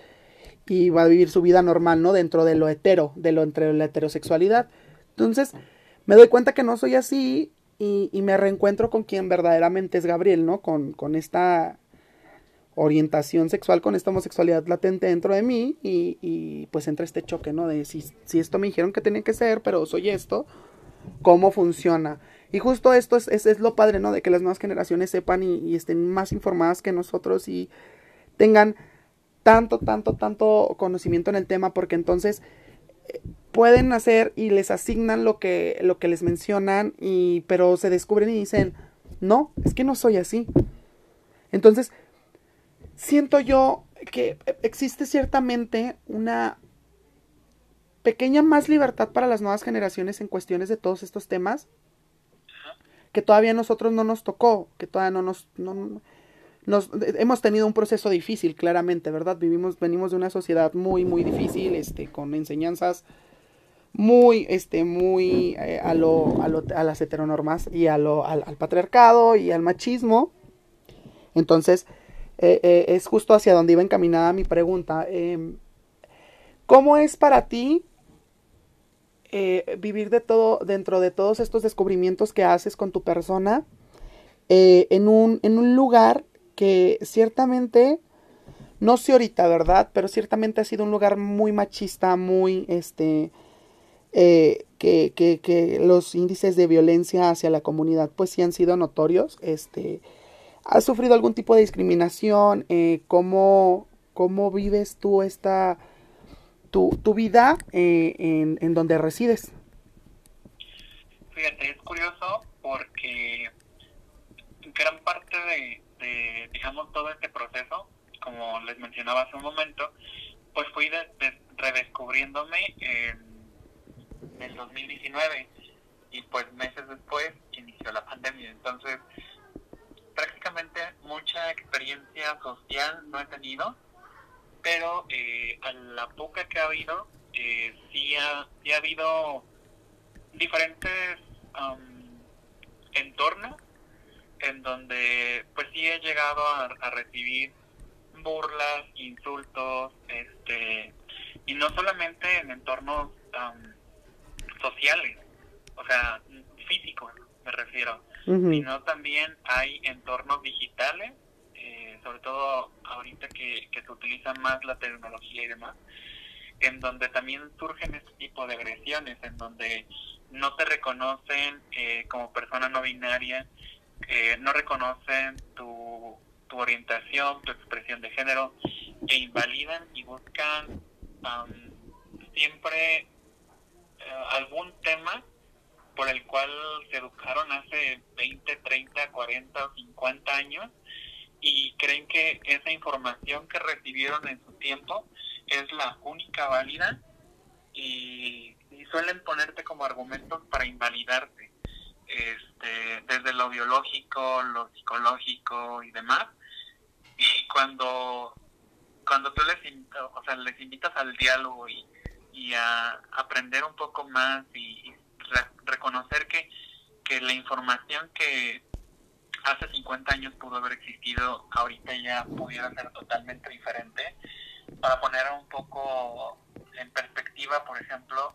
y va a vivir su vida normal, ¿no? Dentro de lo hetero, de lo entre la heterosexualidad. Entonces, me doy cuenta que no soy así y, y me reencuentro con quien verdaderamente es Gabriel, ¿no? Con, con esta orientación sexual, con esta homosexualidad latente dentro de mí y, y pues entra este choque, ¿no? De si, si esto me dijeron que tenía que ser, pero soy esto, cómo funciona. Y justo esto es, es, lo padre, ¿no? De que las nuevas generaciones sepan y, estén más informadas que nosotros y tengan tanto, tanto, tanto conocimiento en el tema, porque entonces eh, pueden hacer y les asignan lo que, lo que les mencionan, y, pero se descubren y dicen, no, es que no soy así. Entonces, siento yo que existe ciertamente una pequeña más libertad para las nuevas generaciones en cuestiones de todos estos temas que todavía a nosotros no nos tocó, que todavía no nos, nos hemos tenido un proceso difícil, claramente, ¿verdad? Vivimos, venimos de una sociedad muy, muy difícil, este, con enseñanzas muy, este, muy eh, a, lo, a, lo, a las heteronormas y a lo, al, patriarcado y al machismo. Entonces, eh, eh, es justo hacia donde iba encaminada mi pregunta. Em, ¿Cómo es para ti vivir de todo, dentro de todos estos descubrimientos que haces con tu persona, en, un, en un lugar que ciertamente, no sé ahorita, ¿verdad? Pero ciertamente ha sido un lugar muy machista, muy, este, eh, que, que, los índices de violencia hacia la comunidad pues sí han sido notorios. Este, ¿Has sufrido algún tipo de discriminación? Eh, ¿cómo, ¿Cómo vives tú esta, tu, tu vida eh, en, en donde resides? Fíjate, es curioso porque gran parte de, de, digamos, todo este proceso, como les mencionaba hace un momento, pues fui de, redescubriéndome en el 2019 y pues meses después inició la pandemia. Entonces, prácticamente mucha experiencia social no he tenido, pero eh, a la poca que ha habido, eh, sí, ha, sí ha habido diferentes entornos en donde pues sí he llegado a, recibir burlas, insultos, este y no solamente en entornos sociales, o sea, físicos me refiero, sino también hay entornos digitales, eh, sobre todo ahorita que, se utiliza más la tecnología y demás, en donde también surgen este tipo de agresiones, en donde no te reconocen eh, como persona no binaria, eh, no reconocen tu, tu orientación, tu expresión de género, e invalidan y buscan siempre eh, algún tema por el cual se educaron hace 20, 30, 40 o 50 años y creen que esa información que recibieron en su tiempo es la única válida y, suelen ponerte como argumentos para invalidarte este, desde lo biológico, lo psicológico y demás. Y cuando, cuando tú les, o sea, les invitas al diálogo y, y a aprender un poco más y, reconocer que, que la información que hace 50 años pudo haber existido, ahorita ya pudiera ser totalmente diferente. Para poner un poco en perspectiva, por ejemplo,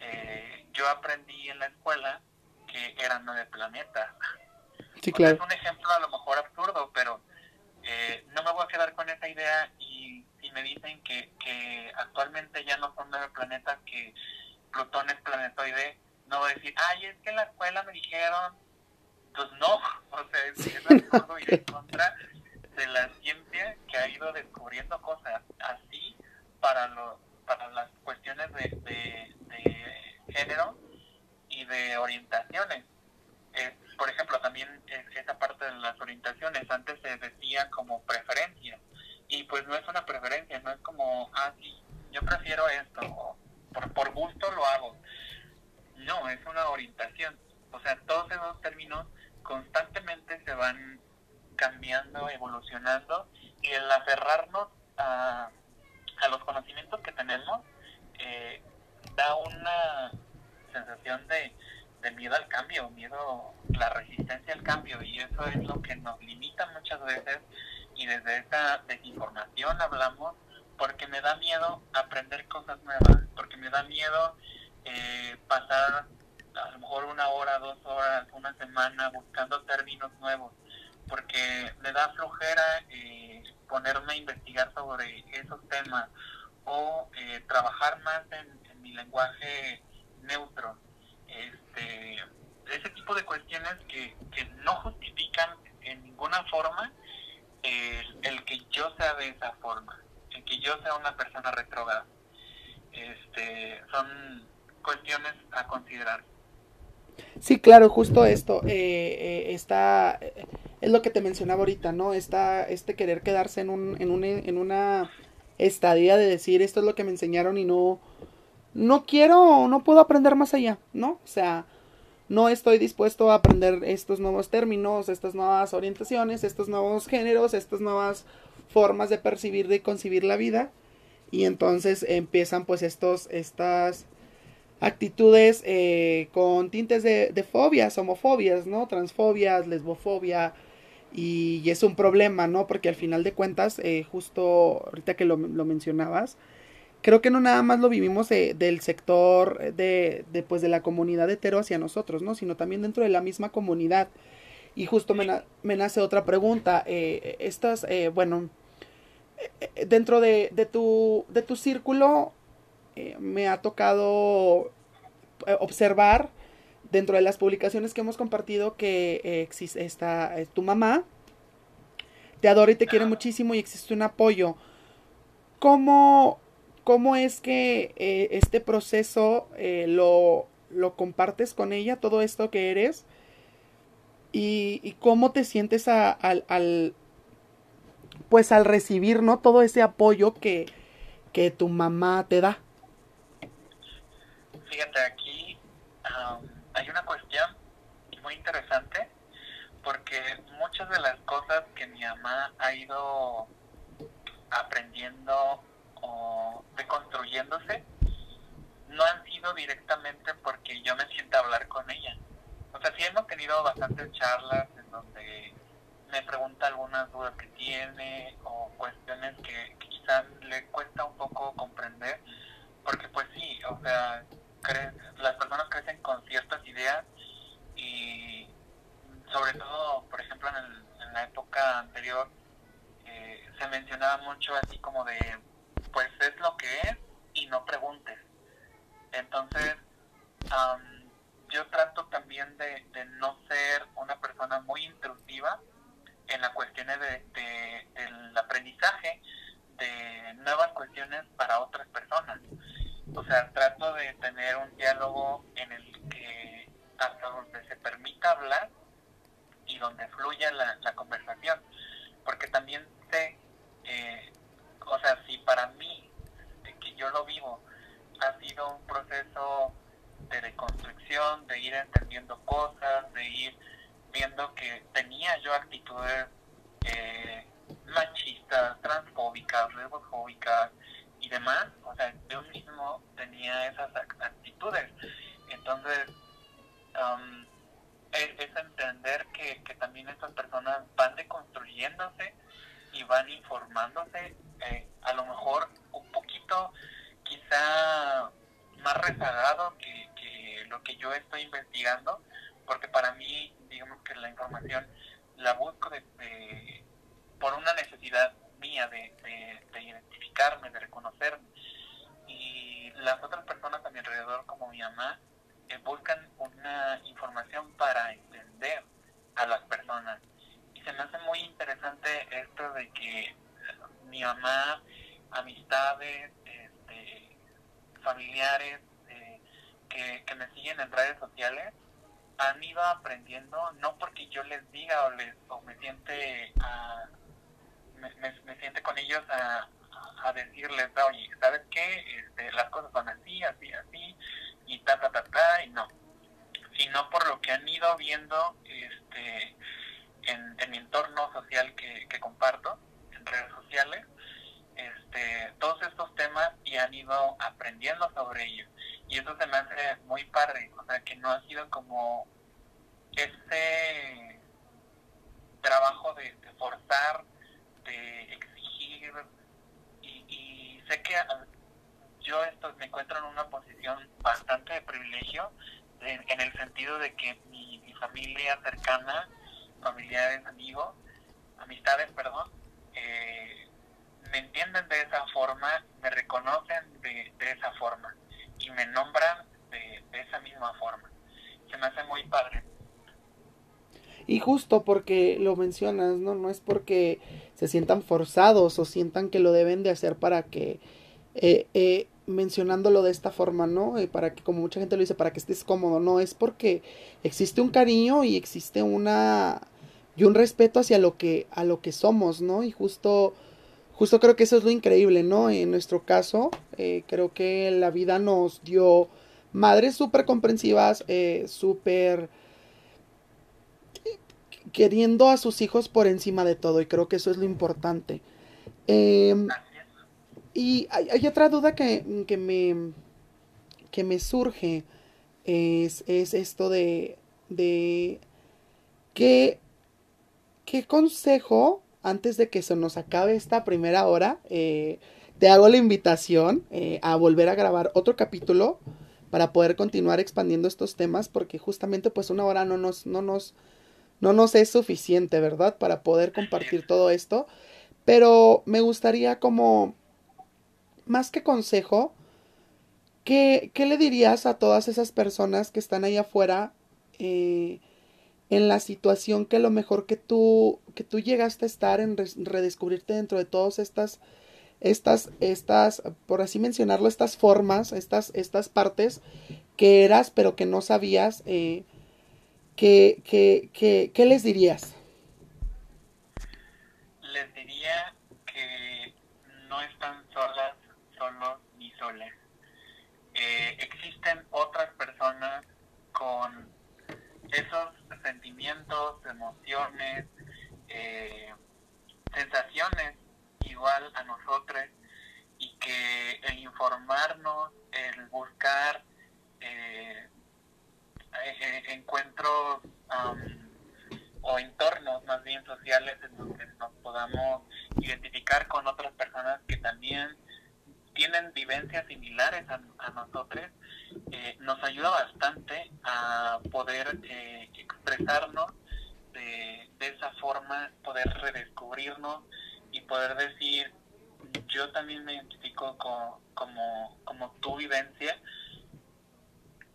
eh, yo aprendí en la escuela que eran nueve planetas. Sí, claro. es un ejemplo a lo mejor absurdo, pero eh, no me voy a quedar con esa idea y me dicen que, que actualmente ya no son nueve planetas, que Plutón es planetoide, no voy a decir, ay, es que en la escuela me dijeron, pues no, o sea, es, es absurdo y en contra de la ciencia que ha ido descubriendo cosas así para, lo, para las cuestiones de, de, de género y de orientaciones. Eh, por ejemplo, también esa parte de las orientaciones. Antes se decía como preferencia y pues no es una preferencia, no es como, ah, sí, yo prefiero esto, por, por gusto lo hago. No, es una orientación. O sea, todos esos términos constantemente se van cambiando, evolucionando, y el aferrarnos a, a los conocimientos que tenemos eh, da una sensación de, de miedo al cambio, miedo, la resistencia al cambio, y eso es lo que nos limita muchas veces y desde esa desinformación hablamos porque me da miedo aprender cosas nuevas, porque me da miedo eh, pasar a lo mejor una hora, dos horas, una semana buscando términos nuevos, porque me da flojera eh, ponerme a investigar sobre esos temas o eh, trabajar más en, mi lenguaje neutro. Este, ese tipo de cuestiones que, que no justifican en ninguna forma el, que yo sea de esa forma, el que yo sea una persona retrógrada. Este, son cuestiones a considerar. Sí, claro, justo esto. Eh, eh, está, es lo que te mencionaba ahorita, ¿no? Esta, este querer quedarse en, un, en, un, en una estadía de decir esto es lo que me enseñaron y no, no quiero, no puedo aprender más allá, ¿no? O sea, no estoy dispuesto a aprender estos nuevos términos, estas nuevas orientaciones, estos nuevos géneros, estas nuevas formas de percibir, de concebir la vida. Y entonces empiezan pues estos, estas actitudes eh, con tintes de, fobias, homofobias, ¿no? Transfobias, lesbofobia. Y, es un problema, ¿no? Porque al final de cuentas, eh, justo ahorita que lo, lo, mencionabas, creo que no nada más lo vivimos del sector de, de, pues, de la comunidad hetero hacia nosotros, ¿no? Sino también dentro de la misma comunidad. Y justo me, na me nace otra pregunta. Eh, estas, eh, bueno, eh, dentro de, de, tu, de tu círculo eh, me ha tocado eh, observar dentro de las publicaciones que hemos compartido que eh, existe esta, tu mamá te adora y te quiere muchísimo y existe un apoyo. ¿Cómo, cómo es que este proceso lo, lo compartes con ella, todo esto que eres? Y, y cómo te sientes a, al, al, pues al recibir, ¿no? Todo ese apoyo que, que tu mamá te da. Fíjate, aquí um, hay una cuestión muy interesante porque muchas de las cosas que mi mamá ha ido aprendiendo o deconstruyéndose no han sido directamente porque yo me sienta a hablar con ella. O sea, sí hemos tenido bastantes charlas en donde me pregunta algunas dudas que tiene o cuestiones que, que quizás le cuesta un poco comprender, porque pues sí, o sea, cre las personas crecen con ciertas ideas y sobre todo, por ejemplo, en, el, en la época anterior eh, se mencionaba mucho así como de, pues es lo que es y no preguntes. Entonces, um, yo trato también de, de, no ser una persona muy intrusiva en las cuestiones de, de, del aprendizaje de nuevas cuestiones para otras personas. O sea, trato de tener un diálogo en el que hasta donde se permita hablar y donde fluya la, la conversación. Porque también sé, eh, o sea, si para mí, que yo lo vivo, ha sido un proceso de reconstrucción, de ir entendiendo cosas, de ir viendo que tenía yo actitudes eh, machistas, transfóbicas, lesbofóbicas, y demás, o sea, yo mismo tenía esas actitudes. Entonces, um, es, es, entender que, que también estas personas van deconstruyéndose y van informándose, eh, a lo mejor un poquito quizá más rezagado que, que lo que yo estoy investigando, porque para mí, digamos que la información la busco de, por una necesidad mía de, de, de, identificarme, de reconocerme. Y las otras personas a mi alrededor, como mi mamá, eh, buscan una información para entender a las personas. Y se me hace muy interesante esto de que mi mamá, amistades, este, familiares eh, que, que me siguen en redes sociales, han ido aprendiendo, no porque yo les diga o, les, o me siente a me, me, siente con ellos a, a decirles, oye, ¿sabes qué? Este, las cosas son así, así, así, y ta, ta, ta, ta, y no. Sino por lo que han ido viendo este, en, en mi entorno social que, que comparto, redes sociales, este, todos estos temas y han ido aprendiendo sobre ellos. Y eso se me hace muy padre, o sea, que no ha sido como ese trabajo de, forzar de exigir y, y sé que uh, yo esto me encuentro en una posición bastante de privilegio en, en el sentido de que mi, familia cercana, familiares, amigos, amistades, perdón, eh, me entienden de esa forma, me reconocen de, de esa forma y me nombran de, de esa misma forma. Se me hace muy padre. Y justo porque lo mencionas, ¿no? No es porque se sientan forzados o sientan que lo deben de hacer para que, eh, eh, mencionándolo de esta forma, ¿no? Eh, para que, como mucha gente lo dice, para que estés cómodo, no, es porque existe un cariño y existe una y un respeto hacia lo que, a lo que somos, ¿no? Y justo, justo creo que eso es lo increíble, ¿no? En nuestro caso, eh, creo que la vida nos dio madres súper comprensivas, eh, súper queriendo a sus hijos por encima de todo, y creo que eso es lo importante. Em, y hay, otra duda que, que, me, que me surge, es, es esto de, de qué, qué consejo, antes de que se nos acabe esta primera hora, eh, te hago la invitación eh, a volver a grabar otro capítulo para poder continuar expandiendo estos temas, porque justamente pues una hora no nos, no nos, no nos es suficiente, ¿verdad? Para poder compartir todo esto. Pero me gustaría como, más que consejo, ¿qué, qué le dirías a todas esas personas que están ahí afuera eh, en la situación que lo mejor que tú, que tú llegaste a estar en redescubrirte dentro de todas estas, estas, estas, por así mencionarlo, estas formas, estas, estas partes que eras pero que no sabías, eh, ¿qué, qué, qué, qué les dirías? Les diría que no están solas, solos ni solas. Eh, existen otras personas con esos sentimientos, emociones, eh, sensaciones igual a nosotros y que el informarnos, el buscar eh, eh, encuentros o entornos más bien sociales en que nos podamos identificar con otras personas que también tienen vivencias similares a, nosotros, eh, nos ayuda bastante a poder eh, expresarnos de, esa forma, poder redescubrirnos y poder decir, yo también me identifico como, como tu vivencia.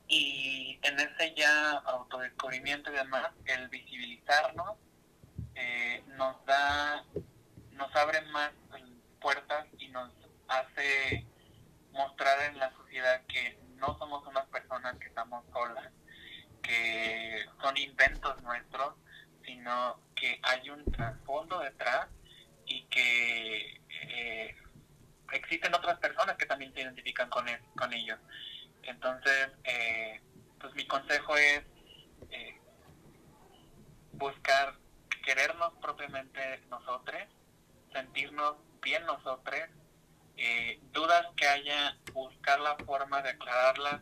Y en ese ya autodescubrimiento y demás, el visibilizarnos eh, nos da, nos abre más puertas y nos hace mostrar en la sociedad que no somos unas personas que estamos solas, que son inventos nuestros, sino que hay un trasfondo detrás y que eh, existen otras personas que también se identifican con, con ellos. Entonces, eh, pues mi consejo es eh, buscar querernos propiamente nosotros, sentirnos bien nosotros eh, dudas que haya, buscar la forma de aclararlas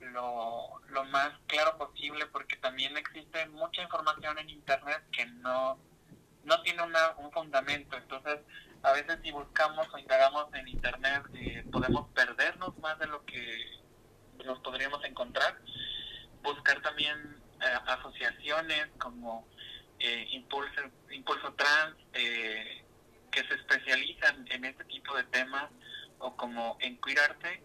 lo, lo más claro posible, porque también existe mucha información en Internet que no, no tiene una, un fundamento. Entonces, a veces si buscamos o indagamos en Internet, eh, podemos perdernos más de lo que nos podríamos encontrar. Buscar también eh, asociaciones como eh, Impulso, Impulso Trans, eh, que se especializan en este tipo de temas o como en cuidarte,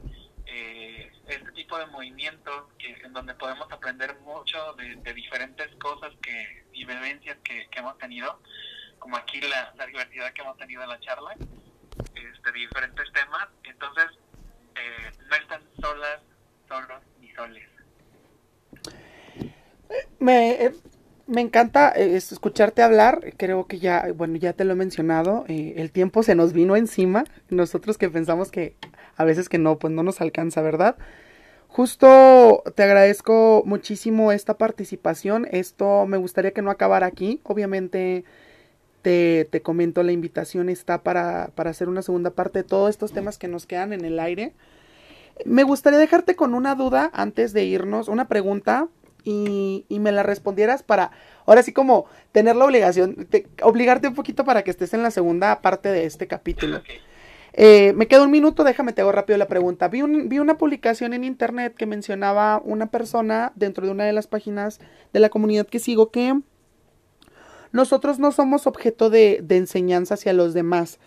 eh, este tipo de movimientos que, en donde podemos aprender mucho de, diferentes cosas que, y vivencias que, hemos tenido, como aquí la, diversidad que hemos tenido en la charla, este, diferentes temas. Entonces, eh, no están solas, solos ni soles. Me, eh, me encanta eh, escucharte hablar, creo que ya, bueno, ya te lo he mencionado, eh, el tiempo se nos vino encima, nosotros que pensamos que a veces que no, pues no nos alcanza, ¿verdad? Justo te agradezco muchísimo esta participación, esto me gustaría que no acabara aquí, obviamente te, te comento, la invitación está para, para hacer una segunda parte de todos estos temas que nos quedan en el aire. Me gustaría dejarte con una duda antes de irnos, una pregunta y, y, me la respondieras para, ahora sí como tener la obligación, obligarte un poquito para que estés en la segunda parte de este capítulo. Eh, me queda un minuto, déjame te hago rápido la pregunta. Vi, un, vi una publicación en internet que mencionaba una persona dentro de una de las páginas de la comunidad que sigo que nosotros no somos objeto de, de enseñanza hacia los demás.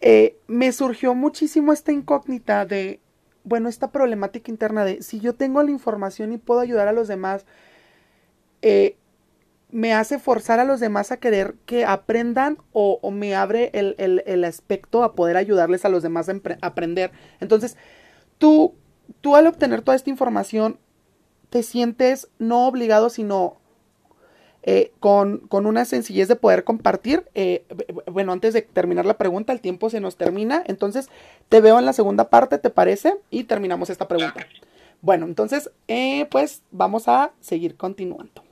Eh, me surgió muchísimo esta incógnita de bueno, esta problemática interna de si yo tengo la información y puedo ayudar a los demás, eh, me hace forzar a los demás a querer que aprendan o, me abre el, el, aspecto a poder ayudarles a los demás a aprender. Entonces, tú, tú al obtener toda esta información, te sientes no obligado, sino eh, con, con, una sencillez de poder compartir. Eh, bueno, antes de terminar la pregunta, el tiempo se nos termina, entonces te veo en la segunda parte, ¿te parece? Y terminamos esta pregunta. Bueno, entonces, eh, pues vamos a seguir continuando.